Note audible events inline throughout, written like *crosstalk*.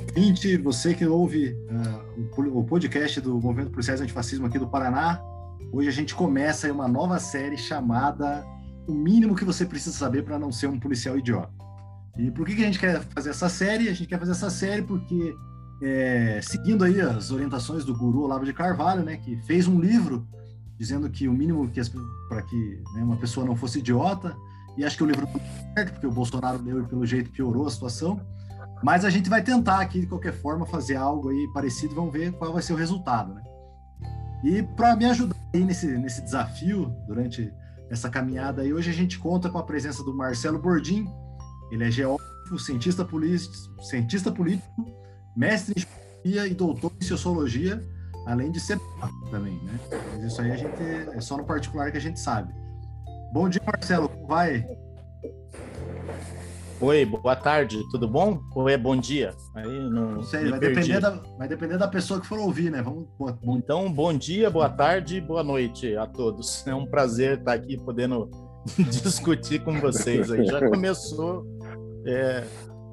ouvinte, você que ouve uh, o podcast do Movimento Policiais Antifascismo aqui do Paraná, hoje a gente começa uma nova série chamada O Mínimo que Você Precisa Saber para Não Ser um Policial Idiota. E por que, que a gente quer fazer essa série? A gente quer fazer essa série porque, é, seguindo aí as orientações do guru Olavo de Carvalho, né, que fez um livro dizendo que o mínimo que para que né, uma pessoa não fosse idiota, e acho que o livro não certo, porque o Bolsonaro leu e pelo jeito piorou a situação. Mas a gente vai tentar aqui, de qualquer forma, fazer algo aí parecido, vamos ver qual vai ser o resultado, né? E para me ajudar aí nesse, nesse desafio, durante essa caminhada aí, hoje a gente conta com a presença do Marcelo Bordim, ele é geógrafo, cientista, cientista político, mestre em geografia e doutor em sociologia, além de ser também, né? Mas isso aí a gente é só no particular que a gente sabe. Bom dia, Marcelo, como vai? Oi, boa tarde, tudo bom? Ou é bom dia? Aí não, não sei, vai depender, da, vai depender da pessoa que for ouvir, né? Vamos, bom... Então, bom dia, boa tarde, boa noite a todos. É um prazer estar aqui podendo *laughs* discutir com vocês. Aí já começou é,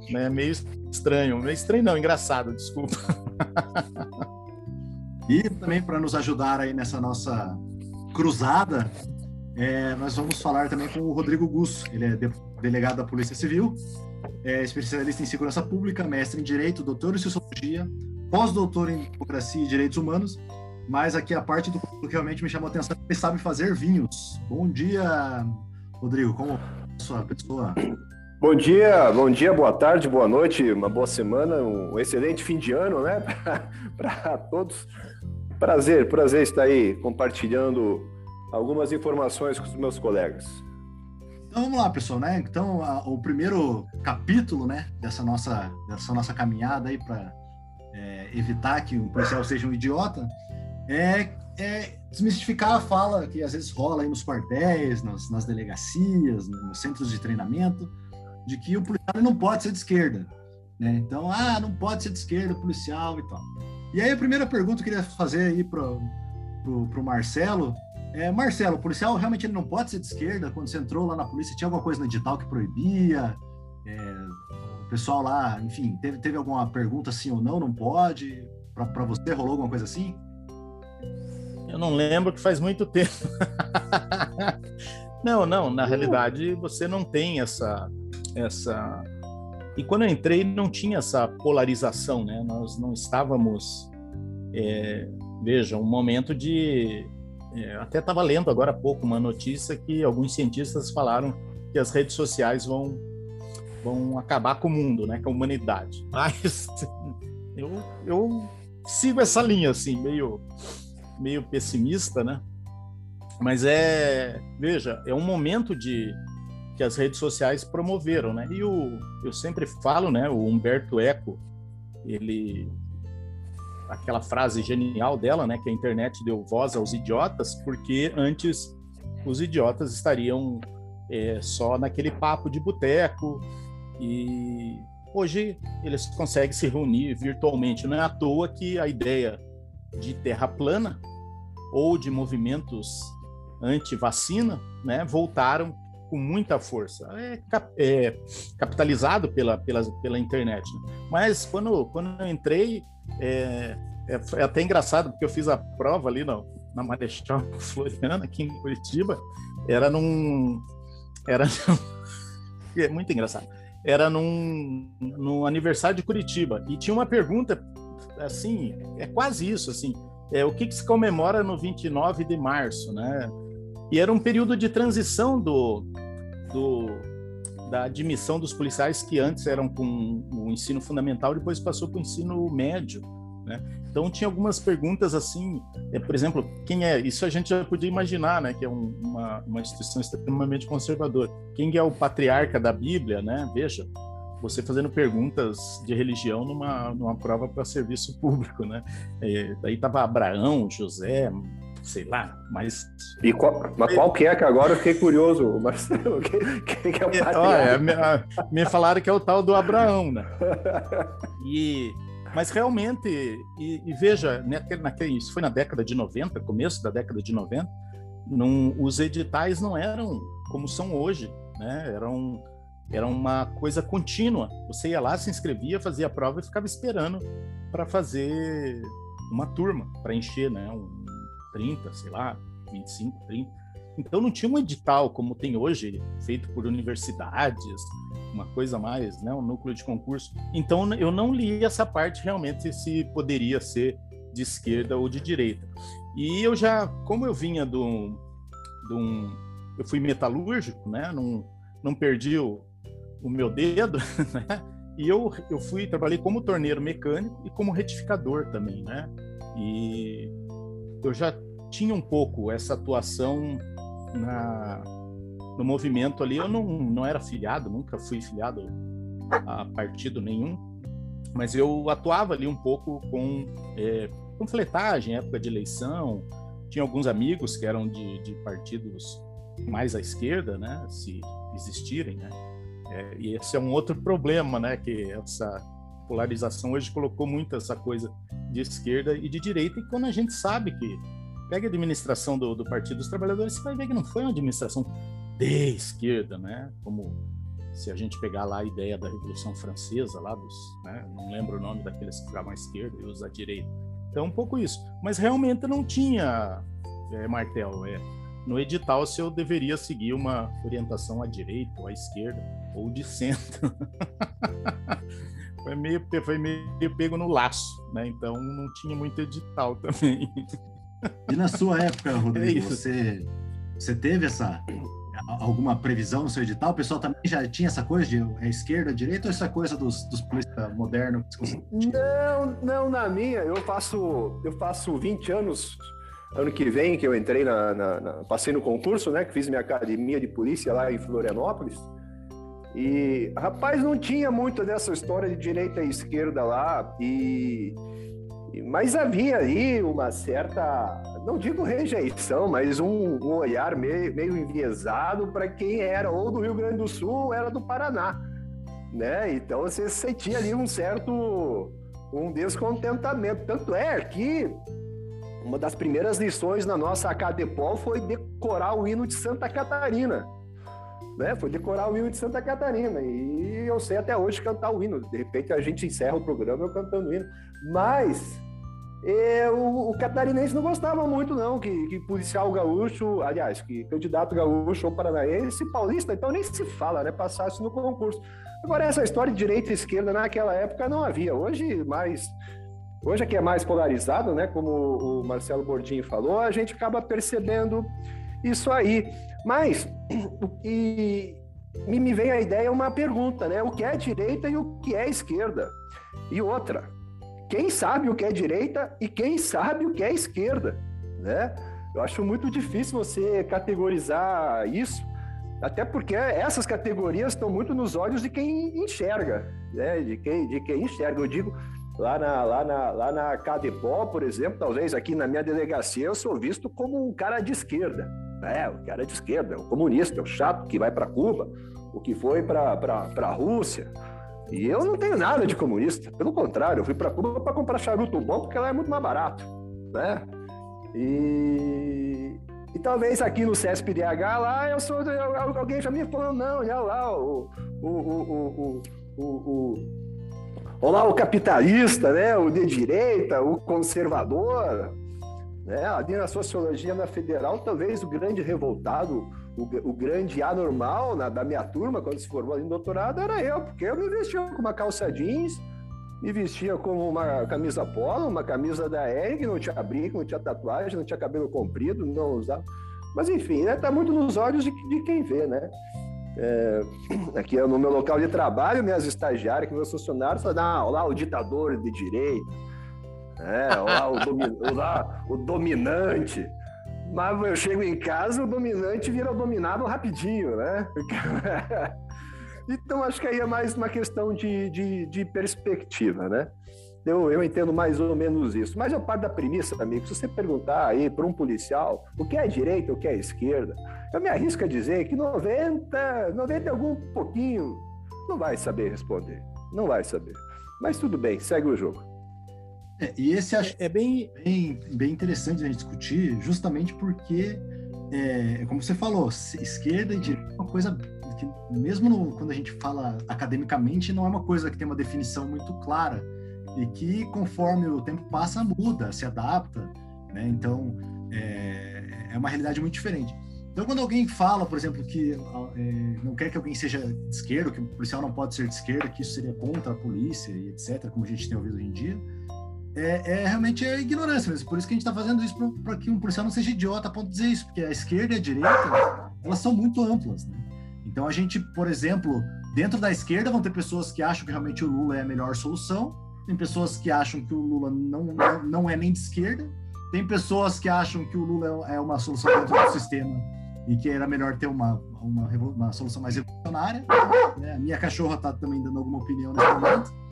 né, meio estranho, meio estranho não, engraçado, desculpa. *laughs* E também para nos ajudar aí nessa nossa cruzada, é, nós vamos falar também com o Rodrigo Gus, ele é delegado da Polícia Civil, é especialista em segurança pública, mestre em Direito, doutor em Sociologia, pós-doutor em Democracia e Direitos Humanos, mas aqui a parte do que realmente me chamou a atenção, ele sabe fazer vinhos. Bom dia, Rodrigo, como é a sua pessoa? Bom dia, bom dia, boa tarde, boa noite, uma boa semana, um excelente fim de ano, né, *laughs* para todos. Prazer, prazer estar aí compartilhando algumas informações com os meus colegas. Então vamos lá, pessoal, né? Então a, o primeiro capítulo, né, dessa nossa dessa nossa caminhada aí para é, evitar que o policial seja um idiota é, é, desmistificar a fala que às vezes rola aí nos quartéis, nas, nas delegacias, nos centros de treinamento, de que o policial não pode ser de esquerda, né? Então, ah, não pode ser de esquerda policial e tal. E aí a primeira pergunta que eu queria fazer aí para o Marcelo é, Marcelo, o policial realmente ele não pode ser de esquerda? Quando você entrou lá na polícia, tinha alguma coisa no edital que proibia? É, o pessoal lá, enfim, teve, teve alguma pergunta sim ou não? Não pode? Para você, rolou alguma coisa assim? Eu não lembro que faz muito tempo. não, não, na realidade você não tem essa essa e quando eu entrei não tinha essa polarização, né? Nós não estávamos é, veja, um momento de é, até estava lendo agora há pouco uma notícia que alguns cientistas falaram que as redes sociais vão, vão acabar com o mundo, né, com a humanidade. *laughs* Mas eu, eu sigo essa linha, assim, meio, meio pessimista, né? Mas é, veja, é um momento de que as redes sociais promoveram, né? E o, eu sempre falo, né? O Humberto Eco, ele aquela frase genial dela, né, que a internet deu voz aos idiotas, porque antes os idiotas estariam é, só naquele papo de boteco e hoje eles conseguem se reunir virtualmente. Não é à toa que a ideia de terra plana ou de movimentos anti-vacina, né, voltaram com muita força. É, é capitalizado pela, pela, pela internet. Né? Mas quando, quando eu entrei, é, é, é, até engraçado, porque eu fiz a prova ali no, na Marechal Floriana, aqui em Curitiba, era num. Era *laughs* é muito engraçado. Era num, num aniversário de Curitiba. E tinha uma pergunta, assim, é quase isso, assim. É, o que, que se comemora no 29 de março, né? E era um período de transição do, do, da admissão dos policiais que antes eram com o ensino fundamental, depois passou para o ensino médio. Né? Então tinha algumas perguntas assim, é, por exemplo, quem é? Isso a gente já podia imaginar, né? Que é um, uma, uma instituição extremamente conservadora. Quem é o patriarca da Bíblia, né? Veja, você fazendo perguntas de religião numa, numa prova para serviço público, né? É, daí estava Abraão, José, sei lá, mas. E qual, mas qual que é que agora eu fiquei curioso, *laughs* Marcelo? Quem, quem que é o é, Olha, me, me, falaram que é o tal do Abraão, né? E, mas realmente, e, e veja, naquele, naquele, isso foi na década de 90, começo da década de 90, não, os editais não eram como são hoje, né? Eram era uma coisa contínua. Você ia lá, se inscrevia, fazia a prova e ficava esperando para fazer uma turma, para encher, né? Um 30, sei lá, 25, 30. Então não tinha um edital como tem hoje, feito por universidades, uma coisa mais, né? Um núcleo de concurso. Então eu não li essa parte realmente se poderia ser de esquerda ou de direita. E eu já, como eu vinha de um, de um eu fui metalúrgico, né? Não, não perdi o, o meu dedo, *laughs* né? E eu, eu fui, trabalhei como torneiro mecânico e como retificador também, né? E eu já tinha um pouco essa atuação na, no movimento ali. Eu não, não era filiado, nunca fui filiado a partido nenhum, mas eu atuava ali um pouco com é, panfletagem, época de eleição. Tinha alguns amigos que eram de, de partidos mais à esquerda, né? Se existirem, né? É, e esse é um outro problema, né? Que essa polarização hoje colocou muito essa coisa de esquerda e de direita. E quando a gente sabe que pega a administração do, do Partido dos Trabalhadores, você vai ver que não foi uma administração de esquerda, né? Como se a gente pegar lá a ideia da Revolução Francesa, lá dos, né? não lembro o nome daqueles que ficavam à esquerda e os à direita. Então, um pouco isso. Mas realmente não tinha é, martelo. É, no edital se eu deveria seguir uma orientação à direita ou à esquerda ou de centro. *laughs* foi, meio, foi meio pego no laço, né? Então não tinha muito edital também. E na sua época, Rodrigo, é você, você teve essa alguma previsão no seu edital? O pessoal também já tinha essa coisa de é esquerda, direita ou essa coisa dos, dos políticos modernos? Não, não, na minha, eu faço, eu faço 20 anos ano que vem, que eu entrei na, na, na, passei no concurso, né, que fiz minha academia de polícia lá em Florianópolis. E, rapaz, não tinha muito dessa história de direita e esquerda lá, e, mas havia aí uma certa, não digo rejeição, mas um, um olhar meio, meio enviesado para quem era ou do Rio Grande do Sul ou era do Paraná, né? Então você sentia ali um certo um descontentamento. Tanto é que uma das primeiras lições na nossa Acadepol foi decorar o hino de Santa Catarina. Né? Foi decorar o hino de Santa Catarina. E eu sei até hoje cantar o hino. De repente a gente encerra o programa eu cantando o hino. Mas é, o, o, catarinense não gostava muito, não, que, que policial gaúcho, aliás, que candidato gaúcho ou paranaense, paulista, então nem se fala, né? Passasse no concurso. Agora, essa história de direita e esquerda naquela época não havia. Hoje, mais Hoje aqui é mais polarizado, né? Como o Marcelo Gordinho falou, a gente acaba percebendo isso aí. Mas *clears throat* e, me vem a ideia uma pergunta, né? O que é direita e o que é esquerda? E outra, quem sabe o que é direita e quem sabe o que é esquerda, né? Eu acho muito difícil você categorizar isso, até porque essas categorias estão muito nos olhos de quem enxerga, né? De quem, de quem enxerga. Eu digo, Lá na, lá, na, lá na Cadepó, por exemplo, talvez aqui na minha delegacia, eu sou visto como um cara de esquerda. É, o cara de esquerda, é o comunista, é o chato que vai para Cuba, o que foi para a Rússia. E eu não tenho nada de comunista, pelo contrário, eu fui para Cuba para comprar charuto bom porque lá é muito mais barato, né? E, e talvez aqui no CESP-DH lá eu sou alguém já me falou não, olha lá o, o, o, o, o Olá, o capitalista, né? o de direita, o conservador. Né? Ali na sociologia na federal, talvez o grande revoltado, o, o grande anormal na, da minha turma, quando se formou no doutorado, era eu, porque eu me vestia com uma calça jeans, me vestia com uma camisa polo, uma camisa da Ering, não tinha brinco, não tinha tatuagem, não tinha cabelo comprido, não usava. Mas enfim, né? Tá muito nos olhos de, de quem vê, né? É, aqui no meu local de trabalho, minhas estagiárias, meus funcionários falam, ah, lá o ditador de direita, é, lá, o, domi lá o dominante. Mas eu chego em casa, o dominante vira o dominado rapidinho, né? *laughs* então, acho que aí é mais uma questão de, de, de perspectiva, né? Eu, eu entendo mais ou menos isso. Mas eu parto da premissa, amigo, se você perguntar aí para um policial o que é direita, o que é esquerda, eu me arrisco a dizer que 90, 90 algum pouquinho, não vai saber responder. Não vai saber. Mas tudo bem, segue o jogo. É, e esse acho é bem, bem, bem interessante a gente discutir, justamente porque, é, como você falou, esquerda e direita é uma coisa que mesmo no, quando a gente fala academicamente, não é uma coisa que tem uma definição muito clara e que conforme o tempo passa muda, se adapta, né? Então é, é uma realidade muito diferente. Então, quando alguém fala, por exemplo, que é, não quer que alguém seja de esquerda, que o policial não pode ser de esquerda, que isso seria contra a polícia e etc., como a gente tem ouvido hoje em dia, é, é realmente a ignorância mesmo. Por isso que a gente está fazendo isso para que um policial não seja idiota a ponto de dizer isso, porque a esquerda e a direita, elas são muito amplas, né? Então, a gente, por exemplo, dentro da esquerda vão ter pessoas que acham que realmente o Lula é a melhor solução, tem pessoas que acham que o Lula não, não, não é nem de esquerda, tem pessoas que acham que o Lula é uma solução dentro do sistema e que era melhor ter uma, uma, uma solução mais revolucionária. Né? A minha cachorra está também dando alguma opinião nesse momento.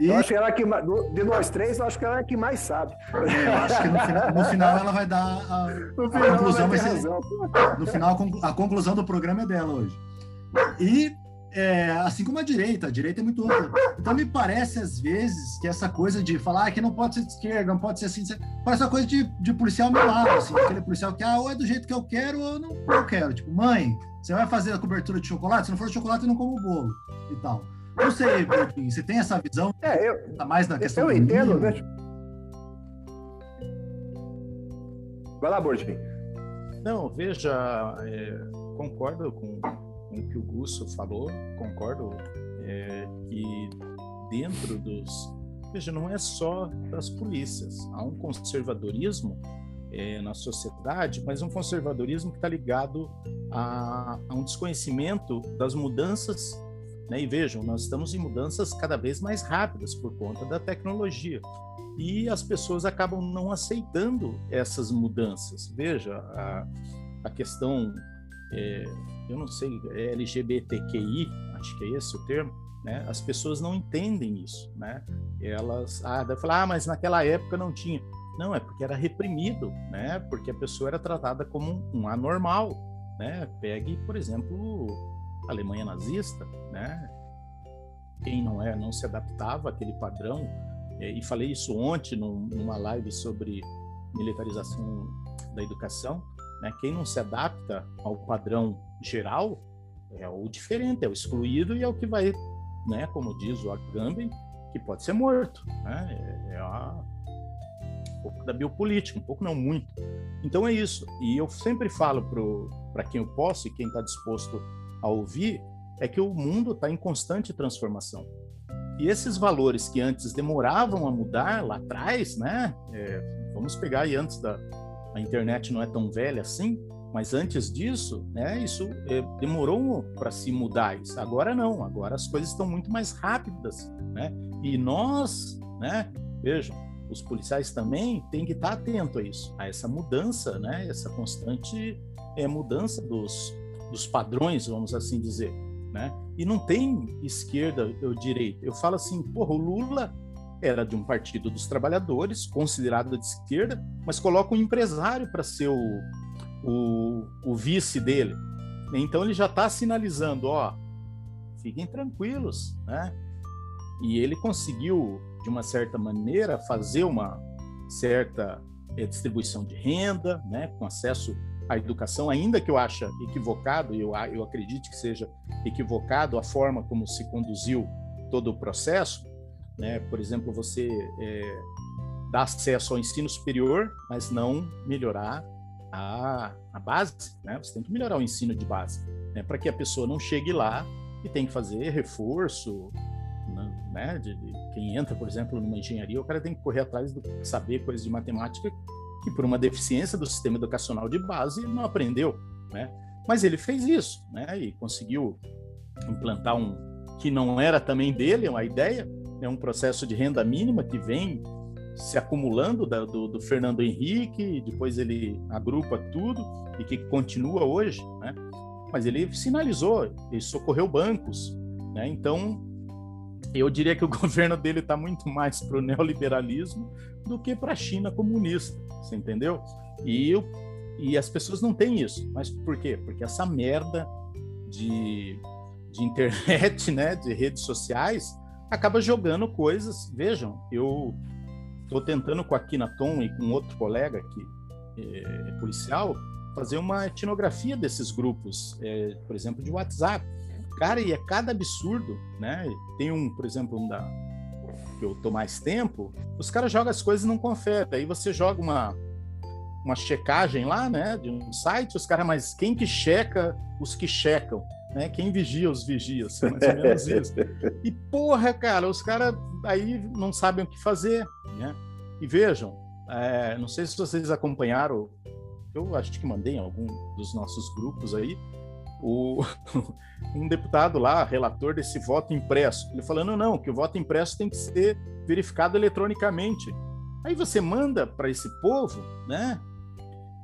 E... Eu acho que ela é que de nós três, eu acho que ela é que mais sabe. Eu acho que no final, no *laughs* final ela vai dar a, a conclusão vai ser, no final a conclusão do programa é dela hoje. E é, assim como a direita, a direita é muito ampla. Então me parece às vezes que essa coisa de falar ah, que não pode ser de esquerda, não pode ser assim, parece uma coisa de, de policial melado, assim, aquele policial que ah, ou é do jeito que eu quero ou não eu quero. Tipo, mãe, você vai fazer a cobertura de chocolate? Se não for chocolate, eu não como bolo e tal. Não sei, Bertinho, você tem essa visão? É, eu. Tá mais na questão Eu entendo, né? Vai lá, Borginho. Não, veja, é, concordo com com o que o Gusso falou, concordo é, que dentro dos. Veja, não é só das polícias, há um conservadorismo é, na sociedade, mas um conservadorismo que está ligado a, a, um desconhecimento das mudanças. Né? E vejam, nós estamos em mudanças cada vez mais rápidas por conta da tecnologia. E as pessoas acabam não aceitando essas mudanças. Veja, a, a questão é, eu não sei, é LGBTQI, acho que é esse o termo, né? As pessoas não entendem isso, né? Elas, ah, vai falar, ah, mas naquela época não tinha. Não, é porque era reprimido, né? Porque a pessoa era tratada como um, anormal, né? Pegue, por exemplo, Alemanha nazista, né? Quem não é, não se adaptava àquele padrão. E falei isso ontem numa live sobre militarização da educação. Né? Quem não se adapta ao padrão geral é o diferente, é o excluído e é o que vai, né, como diz o Agamben, que pode ser morto. Né? É, é a, um pouco da biopolítica, um pouco não muito. Então é isso. E eu sempre falo para quem eu posso e quem está disposto a ouvir, é que o mundo está em constante transformação. E esses valores que antes demoravam a mudar lá atrás, né? É, vamos pegar aí antes da a internet não é tão velha assim, mas antes disso, né, isso é, demorou para se mudar. Isso. Agora não, agora as coisas estão muito mais rápidas, né? E nós, né, vejam, os policiais também têm que estar atento a isso, a essa mudança, né, essa constante é, mudança dos, dos padrões, vamos assim dizer, né? E não tem esquerda ou direita. Eu falo assim, porra, o Lula era de um partido dos trabalhadores, considerado de esquerda, mas coloca um empresário para ser o, o, o vice dele. Então ele já está sinalizando, ó, fiquem tranquilos, né? E ele conseguiu, de uma certa maneira, fazer uma certa é, distribuição de renda, né, com acesso à educação, ainda que eu ache equivocado, eu, eu acredito que seja equivocado a forma como se conduziu todo o processo, né? Por exemplo, você é, dá acesso ao ensino superior, mas não melhorar a, a base, né? Você tem que melhorar o ensino de base, né? Para que a pessoa não chegue lá e tem que fazer reforço, né? né? De, de, quem entra, por exemplo, numa engenharia, o cara tem que correr atrás de saber coisas de matemática que por uma deficiência do sistema educacional de base não aprendeu, né? Mas ele fez isso, né? E conseguiu implantar um que não era também dele, uma ideia, é um processo de renda mínima que vem se acumulando da, do, do, Fernando Henrique, depois ele agrupa tudo e que continua hoje, né? Mas ele sinalizou, ele socorreu bancos, né? Então, eu diria que o *laughs* governo dele está muito mais para o neoliberalismo do que para a China comunista, você entendeu? E, e as pessoas não têm isso. Mas por quê? Porque essa merda de, de *laughs* internet, né, de redes sociais, acaba jogando coisas. Vejam, eu estou tentando com a Kinaton e com outro colega que é policial fazer uma etnografia desses grupos, é, por exemplo, de WhatsApp. Cara, e é cada absurdo, né? Tem um, por exemplo, um da que eu tô mais tempo, os caras jogam as coisas e não conferem. Aí você joga uma uma checagem lá, né, de um site, os caras, mas quem que checa os que checam? Né? Quem vigia os vigias, mais ou menos isso. E porra, cara, os caras aí não sabem o que fazer, né? E vejam, é, não sei se vocês acompanharam, eu acho que mandei em algum dos nossos grupos aí, o, *laughs* um deputado lá, relator desse voto impresso, ele falando não, que o voto impresso tem que ser verificado eletronicamente. Aí você manda para esse povo, né?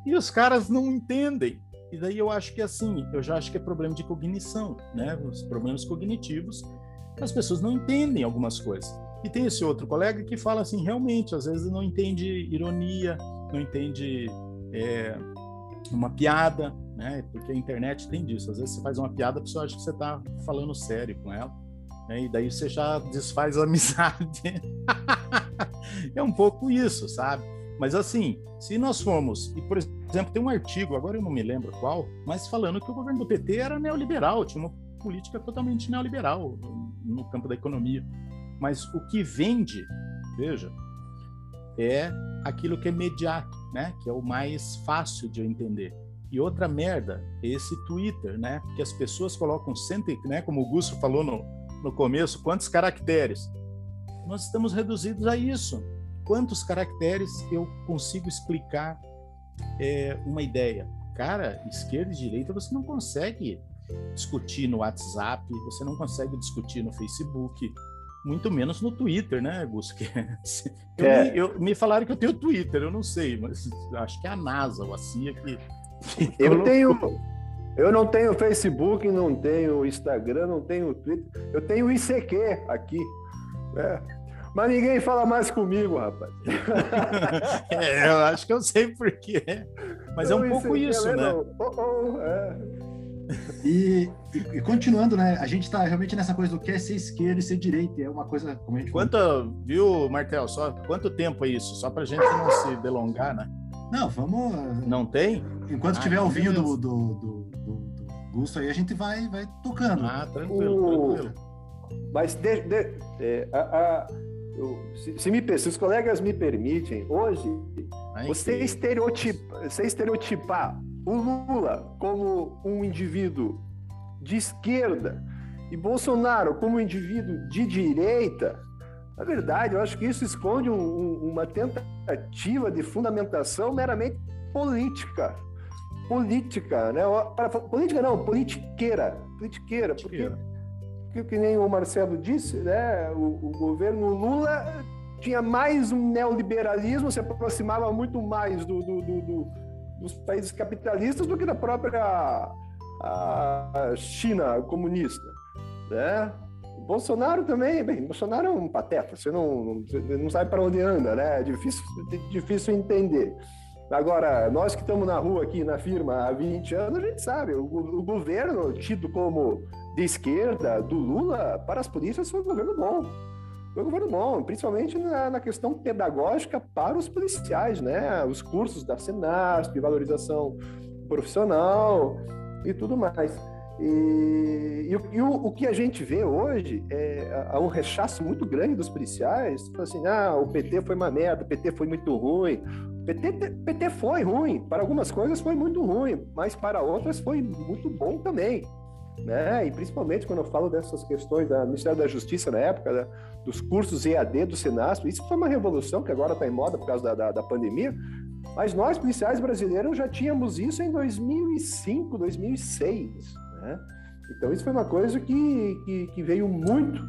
E os caras não entendem. E daí eu acho que assim, eu já acho que é problema de cognição, né? Os problemas cognitivos, as pessoas não entendem algumas coisas. E tem esse outro colega que fala assim, realmente, às vezes não entende ironia, não entende é, uma piada, né? Porque a internet tem disso. Às vezes você faz uma piada, a pessoa acha que você está falando sério com ela, né? e daí você já desfaz a *laughs* amizade. é um pouco isso, sabe? Mas assim, se nós formos, e por exemplo, tem um artigo, agora eu não me lembro qual, mas falando que o governo do PT era neoliberal, tinha uma política totalmente neoliberal no campo da economia. Mas o que vende, veja, é aquilo que é imediato, né? Que é o mais fácil de entender. E outra merda esse Twitter, né? Que as pessoas colocam sempre, né? Como o Gusto falou no, no começo, quantos caracteres? Nós estamos reduzidos a isso quantos caracteres eu consigo explicar é, uma ideia. Cara, esquerda e direita você não consegue discutir no WhatsApp, você não consegue discutir no Facebook, muito menos no Twitter, né, Gus? *laughs* Eu, é. me, eu, me falaram que eu tenho Twitter, eu não sei, mas acho que é a NASA ou a CIA que. Eu tenho. Eu não tenho Facebook, não tenho Instagram, não tenho Twitter. Eu tenho ICQ aqui. Né? Mas ninguém fala mais comigo, rapaz. *laughs* é, eu acho que eu sei por quê. Mas não, é um pouco isso, né? Oh, oh, é. E, e, e, continuando, né? A gente está realmente nessa coisa do que é ser esquerda e ser direita. É uma coisa, como a gente Quanto, falou. viu, Martel? Só quanto tempo é isso? Só para a gente não se delongar, né? Não, vamos. Não tem? Enquanto ah, tiver o vinho do, do, do, do, do Gusto aí, a gente vai, vai tocando. Ah, tranquilo, o... tranquilo. Mas de, de, é, a, a eu, se, se, me, se os colegas me permitem, hoje, você, estereotipa, você estereotipar o Lula como um indivíduo de esquerda e Bolsonaro como um indivíduo de direita, na verdade, eu acho que isso esconde um, um, uma tentativa de fundamentação meramente política. Política, né? Para, política não, politiqueira. Politiqueira, porque que, que nem o Marcelo disse, né, o, o governo Lula tinha mais um neoliberalismo, se aproximava muito mais do, do, do, do dos países capitalistas do que da própria China comunista, né? Bolsonaro também, bem, Bolsonaro é um pateta, você não, não sabe para onde anda, né? É difícil, difícil entender. Agora, nós que estamos na rua aqui, na firma, há 20 anos, a gente sabe, o, o governo tido como de esquerda do Lula para as polícias foi um governo bom. Foi um governo bom, principalmente na, na questão pedagógica para os policiais, né? Os cursos da Senasp, valorização profissional e tudo mais. E, e, e o, o, que a gente vê hoje é um rechaço muito grande dos policiais, assim, ah, o PT foi uma merda, o PT foi muito ruim. PT, PT foi ruim, para algumas coisas foi muito ruim, mas para outras foi muito bom também né? E principalmente quando eu falo dessas questões da Ministério da Justiça na época, né? dos cursos EAD do Senasp, isso foi uma revolução que agora está em moda por causa da, da, da, pandemia, mas nós, policiais brasileiros, já tínhamos isso em 2005, 2006, né? Então isso foi uma coisa que, que, que veio muito,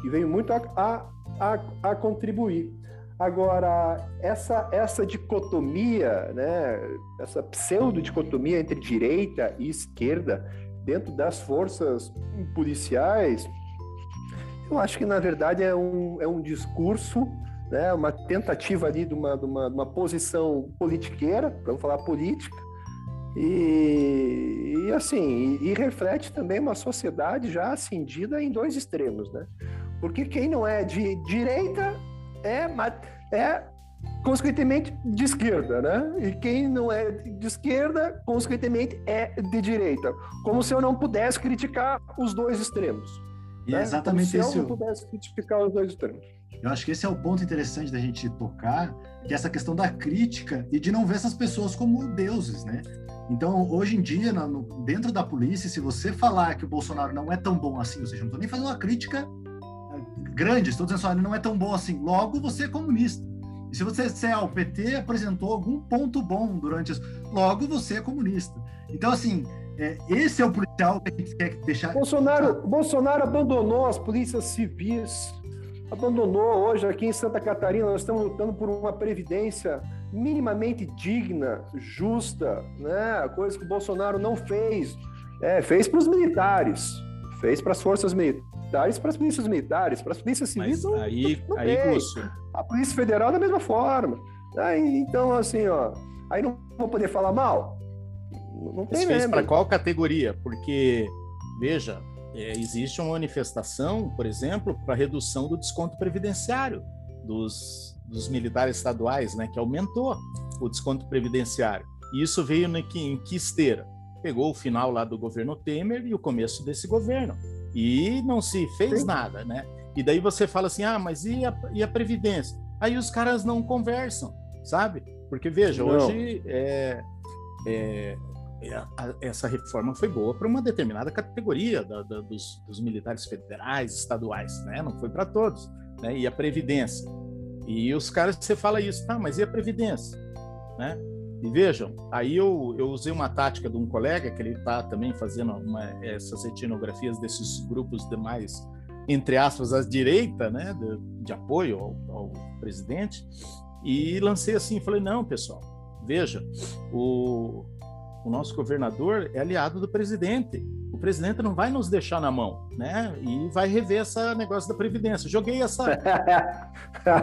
que veio muito a, a, a, a contribuir. Agora, essa, essa dicotomia, né, essa pseudo-dicotomia entre direita e esquerda, dentro das forças policiais, eu acho que na verdade é um, é um discurso, né, uma tentativa ali de uma, de uma, de uma posição politiqueira, vamos falar política, e, e assim, e, e, reflete também uma sociedade já acendida em dois extremos, né? Porque quem não é de direita é, é consequentemente, de esquerda, né? E quem não é de esquerda, consequentemente, é de direita. Como se eu não pudesse criticar os dois extremos. E é né? exatamente Como se eu não pudesse criticar os dois extremos. Eu acho que esse é o ponto interessante da gente tocar, que é essa questão da crítica e de não ver essas pessoas como deuses, né? Então, hoje em dia, no, dentro da polícia, se você falar que o Bolsonaro não é tão bom assim, ou seja, não estou nem fazendo uma crítica eh, grande, estou dizendo só, ele não é tão bom assim, logo você é comunista. E se você disser, ah, o PT apresentou algum ponto bom durante isso, logo você é comunista. Então, assim, é, esse é o policial que a gente quer deixar. Bolsonaro, Bolsonaro abandonou as polícias civis, abandonou. Hoje, aqui em Santa Catarina, nós estamos lutando por uma previdência minimamente digna, justa, né? Coisa que o Bolsonaro não fez. É, fez para os militares, fez para as forças militares, para as polícias militares, para as polícias civis. Mas aí, não, não aí, Lúcio, a Polícia Federal da mesma forma. Aí, então, assim, ó, aí não vou poder falar mal. Não tem Mas fez para qual categoria? Porque, veja, é, existe uma manifestação, por exemplo, para redução do desconto previdenciário dos, dos militares estaduais, né, que aumentou o desconto previdenciário. E isso veio em que, em que esteira? Pegou o final lá do governo Temer e o começo desse governo. E não se fez Sim. nada, né? E daí você fala assim, ah, mas e a, e a Previdência? Aí os caras não conversam, sabe? Porque, veja, não. hoje é, é, é, essa reforma foi boa para uma determinada categoria da, da, dos, dos, militares federais, estaduais, né? Não foi para todos, né? E a Previdência. E os caras, você fala isso, tá, mas e a Previdência? Né? E vejam, aí eu, eu usei uma tática de um colega, que ele está também fazendo uma, essas etnografias desses grupos demais entre aspas, à direita, né, de, de apoio ao, ao, presidente, e lancei assim, falei, não, pessoal, veja, o, o nosso governador é aliado do presidente, o presidente não vai nos deixar na mão, né, e vai rever esse negócio da Previdência. Joguei essa... *laughs*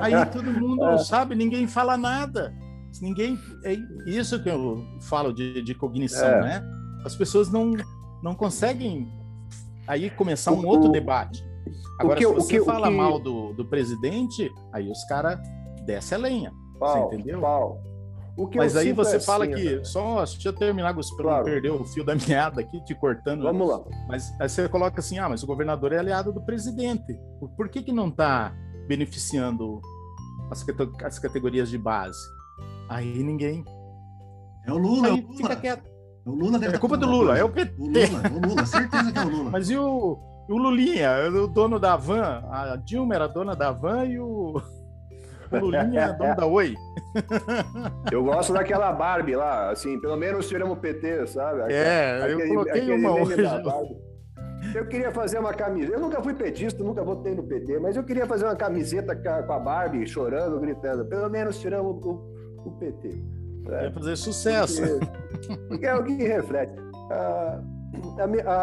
Aí todo mundo é. sabe, ninguém fala nada, ninguém... É isso que eu falo de, de cognição, é. né? As pessoas não, não conseguem aí começar um outro debate. Agora, que, se você que, fala que... mal do, do presidente, aí os caras descem a lenha. Pau, você entendeu? Pau. Mas aí você é fala assim, que. Né? Só deixa eu terminar, Gus, para claro. não perder o fio da meada aqui, te cortando. Vamos lá. Mas aí você coloca assim: ah, mas o governador é aliado do presidente. Por que, que não está beneficiando as, as categorias de base? Aí ninguém. É o Lula, aí é o Lula. Fica quieto. É o Lula deve é culpa do Lula, é o PT. O Lula, o Lula, certeza que é o Lula. *laughs* Mas e o, o Lulinha, o dono da van, a Dilma era dona da van e o Lulinha é dono da Oi. *laughs* Eu gosto daquela Barbie lá, assim, pelo menos tiramos o PT, sabe? É, aquele, eu coloquei uma hoje. Eu queria fazer uma camiseta. Eu nunca fui petista, nunca votei no PT, mas eu queria fazer uma camiseta com a Barbie chorando, gritando. Pelo menos tiramos o, o PT. Né? Ia fazer sucesso. Porque, porque é o que reflete. Ah, a,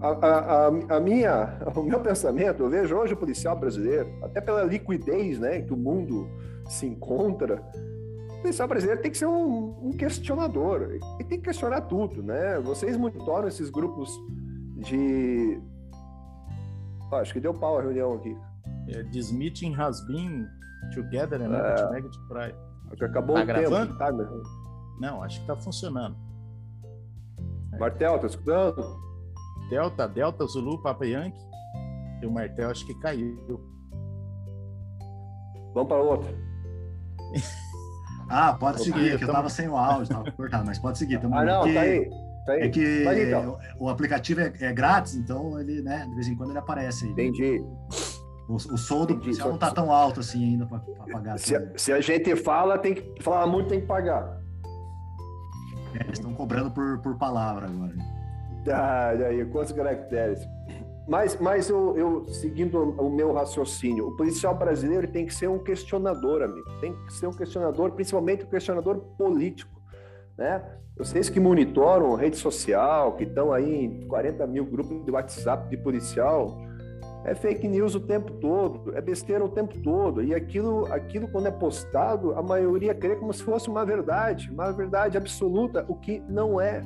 a, a, a, minha, *laughs* o meu pensamento, eu vejo hoje o policial brasileiro, até pela liquidez né, que o mundo se encontra, o policial brasileiro tem que ser um, um questionador, ele tem que questionar tudo, né? Vocês monitoram esses grupos de... Oh, acho que deu pau a reunião aqui. É, this meeting has been together and é, to Acabou tá o gravando? tempo. Tá, Não, acho que está funcionando. Martel, tá escutando? Delta, Delta, Zulu, Papa Yankee. E o Martel acho que caiu. Vamos para outra. ah, pode *laughs* seguir, é que eu tava sem o áudio, tava cortado, mas pode seguir. Tamo ah, não, tá aí. Tá aí. É que então. o aplicativo é, é, grátis, então ele, né, de vez em quando ele aparece aí. Entendi. O, o som do policial não tá tão alto assim ainda para pagar. Se, se, a gente fala, tem que falar muito, tem que pagar. É, estão cobrando por, por palavra agora. Ah, aí, quantos caracteres? Mas, mas eu, eu, seguindo o meu raciocínio, o policial brasileiro tem que ser um questionador, amigo. Tem que ser um questionador, principalmente um questionador político, né? Vocês que monitoram rede social, que estão aí em 40 mil grupos de WhatsApp de policial, é fake news o tempo todo, é besteira o tempo todo. E aquilo, aquilo quando é postado, a maioria crê como se fosse uma verdade, uma verdade absoluta, o que não é.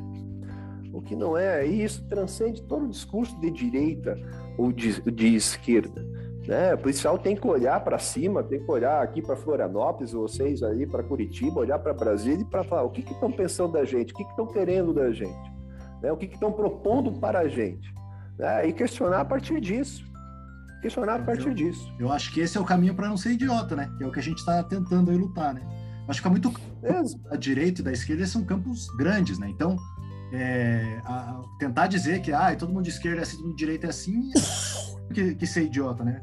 O que não é. E isso transcende todo o discurso de direita ou de, de esquerda. Né? O policial tem que olhar para cima, tem que olhar aqui para Florianópolis, vocês aí para Curitiba, olhar para Brasília e para falar o que estão pensando da gente, o que estão querendo da gente, né? o que estão propondo para a gente. Né? E questionar a partir disso. Questionar a partir eu, disso. Eu acho que esse é o caminho para não ser idiota, né? Que é o que a gente está tentando aí lutar, né? Acho que é muito a direita e da esquerda são campos grandes, né? Então, é, a, tentar dizer que ah, todo mundo de esquerda é assim, todo mundo de direita é assim, é *laughs* que, que ser idiota, né?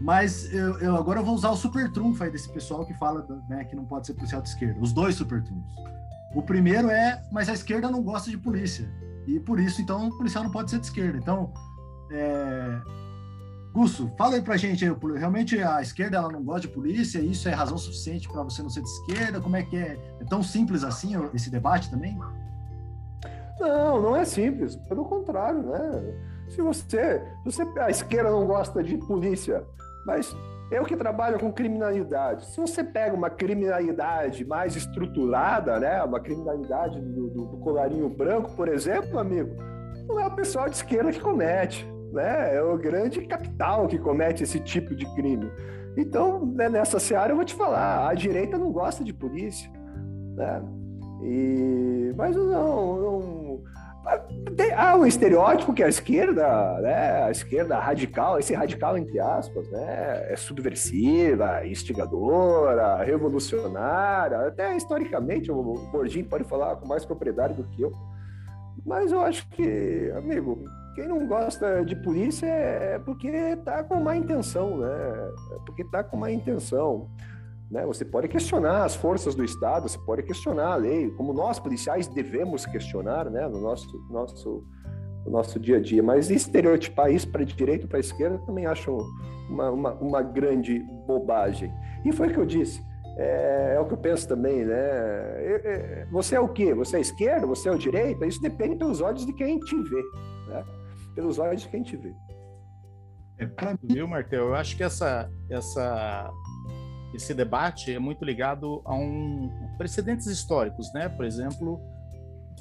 Mas eu, eu, agora eu vou usar o super trunfo aí desse pessoal que fala né, que não pode ser policial de esquerda. Os dois super trunfos. O primeiro é, mas a esquerda não gosta de polícia. E por isso, então, o policial não pode ser de esquerda. Então, é... Gusso, fala aí pra gente, realmente a esquerda ela não gosta de polícia, isso é razão suficiente para você não ser de esquerda? Como é que é? É tão simples assim esse debate também? Não, não é simples, pelo contrário, né? Se você, você a esquerda não gosta de polícia, mas eu que trabalho com criminalidade, se você pega uma criminalidade mais estruturada, né, uma criminalidade do, do, do colarinho branco, por exemplo, amigo, não é o pessoal de esquerda que comete, né? É o grande capital que comete esse tipo de crime. Então, né, nessa seara eu vou te falar, a direita não gosta de polícia, né? E, mas não, não há um estereótipo que a esquerda, né, a esquerda radical, esse radical entre aspas, né, é subversiva, instigadora, revolucionária, até historicamente o Gordinho pode falar com mais propriedade do que eu. Mas eu acho que, amigo, quem não gosta de polícia é porque está com má intenção, né? É porque está com má intenção. Né? Você pode questionar as forças do Estado, você pode questionar a lei, como nós policiais devemos questionar né? no nosso, nosso, no nosso dia a dia. Mas estereotipar isso para direita ou para esquerda também acho uma, uma, uma, grande bobagem. E foi o que eu disse. É, é, o que eu penso também, né? Você é o quê? Você é esquerda? Você é o direita? Isso depende pelos olhos de quem te vê, né? Pelos olhos de quem te vê. É, para mim, viu, Martel? Eu acho que essa, essa esse debate é muito ligado a um precedentes históricos, né? Por exemplo,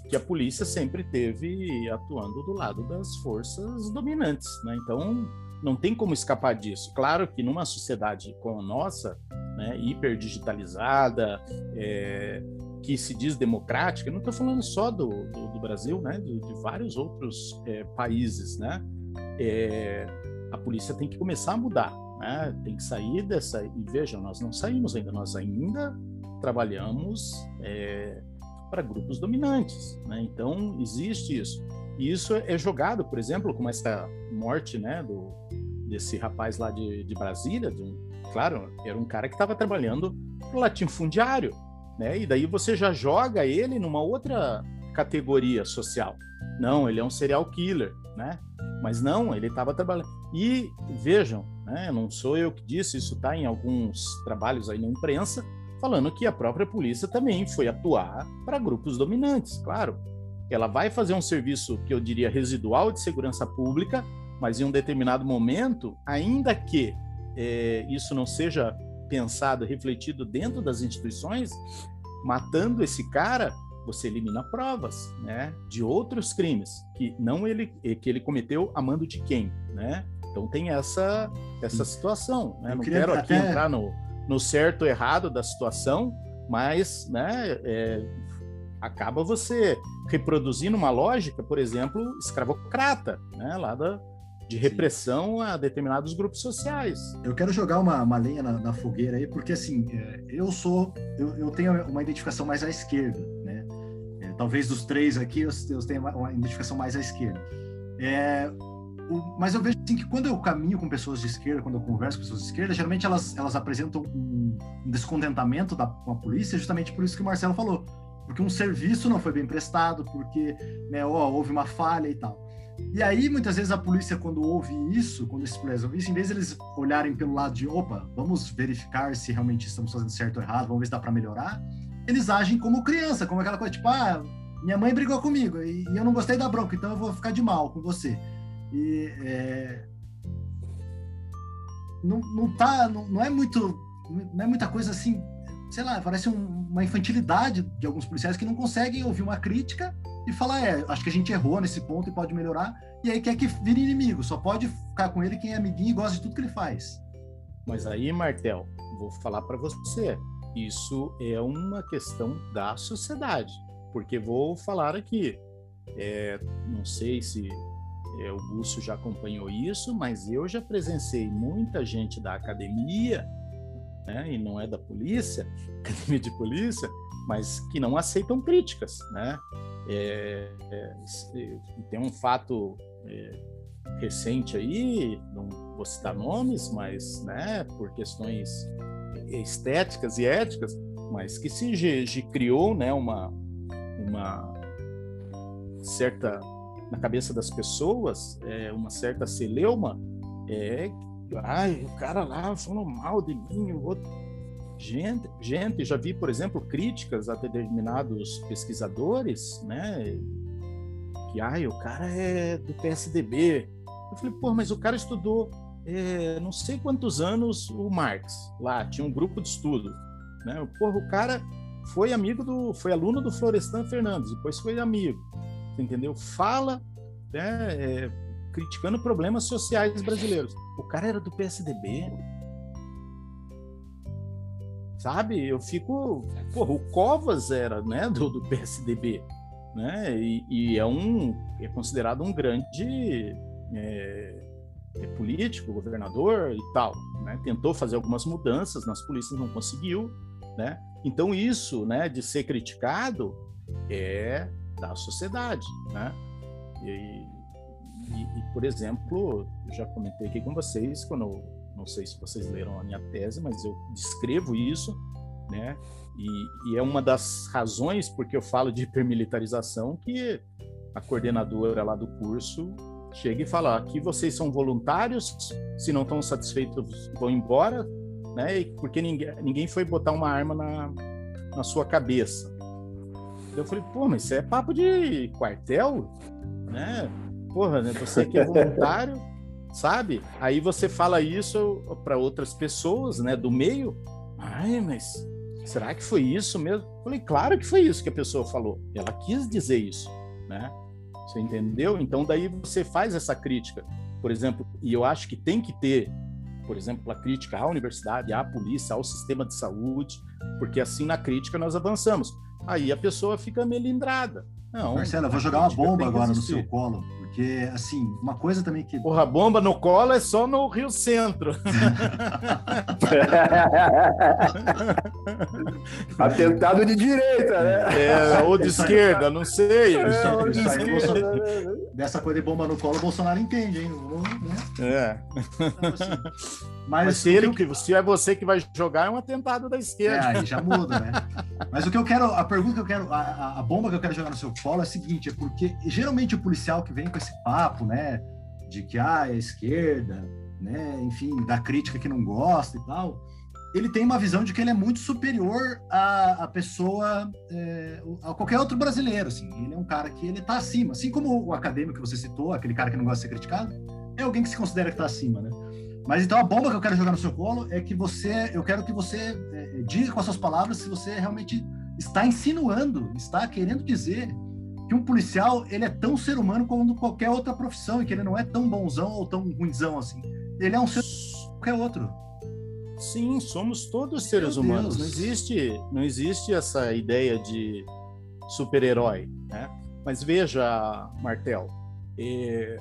que a polícia sempre teve atuando do lado das forças dominantes, né? Então, não tem como escapar disso. Claro que numa sociedade como a nossa, né, hiperdigitalizada, é, que se diz democrática, não estou falando só do, do, do, Brasil, né, de, de vários outros é, países, né, é, a polícia tem que começar a mudar. Né? Tem que sair dessa. E vejam, nós não saímos ainda, nós ainda trabalhamos é, para grupos dominantes. Né? Então, existe isso. E isso é jogado, por exemplo, como essa morte né, do, desse rapaz lá de, de Brasília. De um, claro, era um cara que estava trabalhando no latifundiário. Né? E daí você já joga ele numa outra categoria social. Não, ele é um serial killer, né? Mas não, ele estava trabalhando. E vejam, né? Não sou eu que disse, isso está em alguns trabalhos aí na imprensa, falando que a própria polícia também foi atuar para grupos dominantes, claro. Ela vai fazer um serviço que eu diria residual de segurança pública, mas em um determinado momento, ainda que é, isso não seja pensado, refletido dentro das instituições, matando esse cara, você elimina provas, né, de outros crimes que não ele que ele cometeu a mando de quem, né? Então tem essa, essa situação. Né? Não quero aqui até... entrar no, no certo ou errado da situação, mas né, é, acaba você reproduzindo uma lógica, por exemplo, escravocrata, né? lá da, de repressão Sim. a determinados grupos sociais. Eu quero jogar uma, uma lenha na, na fogueira aí, porque assim, é, eu sou, eu, eu, tenho uma identificação mais à esquerda, né? É, talvez dos três aqui eu, eu tenha uma identificação mais à esquerda. É, mas eu vejo assim que quando eu caminho com pessoas de esquerda, quando eu converso com pessoas de esquerda, geralmente elas, elas apresentam um, um descontentamento da, com a polícia, justamente por isso que o Marcelo falou. Porque um serviço não foi bem prestado, porque né, ó, houve uma falha e tal. E aí, muitas vezes, a polícia, quando ouve isso, quando esses policiais ouvem isso, em vez de eles olharem pelo lado de, opa, vamos verificar se realmente estamos fazendo certo ou errado, vamos ver se dá para melhorar, eles agem como criança, como aquela coisa, tipo, ah, minha mãe brigou comigo e eu não gostei da bronca, então eu vou ficar de mal com você. E é, não, não tá, não, não, é muito, não é muita coisa assim, sei lá, parece um, uma infantilidade de alguns policiais que não conseguem ouvir uma crítica e falar, é, acho que a gente errou nesse ponto e pode melhorar, e aí quer que vire inimigo, só pode ficar com ele quem é amiguinho e gosta de tudo que ele faz. Mas aí, Martel, vou falar para você, isso é uma questão da sociedade, porque vou falar aqui, é, não sei se é, o Búcio já acompanhou isso, mas eu já presenciei muita gente da academia, né, e não é da polícia, *laughs* academia de polícia, mas que não aceitam críticas, né? É, é, tem um fato é, recente aí, não vou citar nomes, mas, né, por questões estéticas e éticas, mas que se criou, né, uma, uma certa na cabeça das pessoas, é, uma certa celeuma, é, ai, o cara lá falou mal de mim, o outro. Gente, gente, já vi, por exemplo, críticas a determinados pesquisadores, né? Que, ai, o cara é do PSDB. Eu falei, pô, mas o cara estudou é, não sei quantos anos o Marx lá, tinha um grupo de estudo, né? Porra, o cara foi amigo do, foi aluno do Florestan Fernandes, depois foi amigo entendeu? Fala, né, é, criticando problemas sociais brasileiros. O cara era do PSDB. Sabe? Eu fico. Porra, o Covas era né, do, do PSDB. Né? E, e, é um é considerado um grande é, é político, governador e tal. Né? Tentou fazer algumas mudanças nas polícias, não conseguiu. Né? Então, isso né, de ser criticado é da sociedade, né? E, e, e, por exemplo, eu já comentei aqui com vocês, quando não sei se vocês leram a minha tese, mas eu descrevo isso, né? E, e é uma das razões porque eu falo de hipermilitarização que a coordenadora lá do curso chega e fala: aqui vocês são voluntários, se não estão satisfeitos, vão embora, né? Porque ninguém, ninguém foi botar uma arma na, na sua cabeça. Eu falei, pô, mas isso é papo de quartel, né? Porra, né? Você que é voluntário, sabe? Aí você fala isso para outras pessoas, né, do meio. Ai, mas será que foi isso mesmo? Eu falei, claro que foi isso que a pessoa falou. Ela quis dizer isso, né? Você entendeu? Então daí você faz essa crítica, por exemplo, e eu acho que tem que ter, por exemplo, a crítica à universidade, à polícia, ao sistema de saúde, porque assim na crítica nós avançamos. Aí a pessoa fica melindrada. Não, Marcelo, eu vou jogar uma bomba agora no seu colo, porque, assim, uma coisa também que. Porra, bomba no colo é só no Rio Centro. *laughs* Atentado de direita, né? É, ou de esquerda, não sei. É, isso, aí, Bolsonaro, dessa coisa de bomba no colo, o Bolsonaro entende, hein? Né? É. Então, assim, mas, Mas se, ele, que... se é você que vai jogar, é um atentado da esquerda. É, aí já muda, né? Mas o que eu quero, a pergunta que eu quero, a, a bomba que eu quero jogar no seu colo é a seguinte: é porque geralmente o policial que vem com esse papo, né, de que ah, é esquerda, né, enfim, da crítica que não gosta e tal, ele tem uma visão de que ele é muito superior a, a pessoa, é, a qualquer outro brasileiro, assim. Ele é um cara que ele tá acima, assim como o acadêmico que você citou, aquele cara que não gosta de ser criticado, é alguém que se considera que tá acima, né? Mas então a bomba que eu quero jogar no seu colo é que você, eu quero que você é, é, diga com as suas palavras se você realmente está insinuando, está querendo dizer que um policial ele é tão ser humano como qualquer outra profissão e que ele não é tão bonzão ou tão ruimzão assim. Ele é um ser qualquer outro. Sim, somos todos seres Meu humanos. Deus. Não existe, não existe essa ideia de super-herói, né? Mas veja, Martel, eh,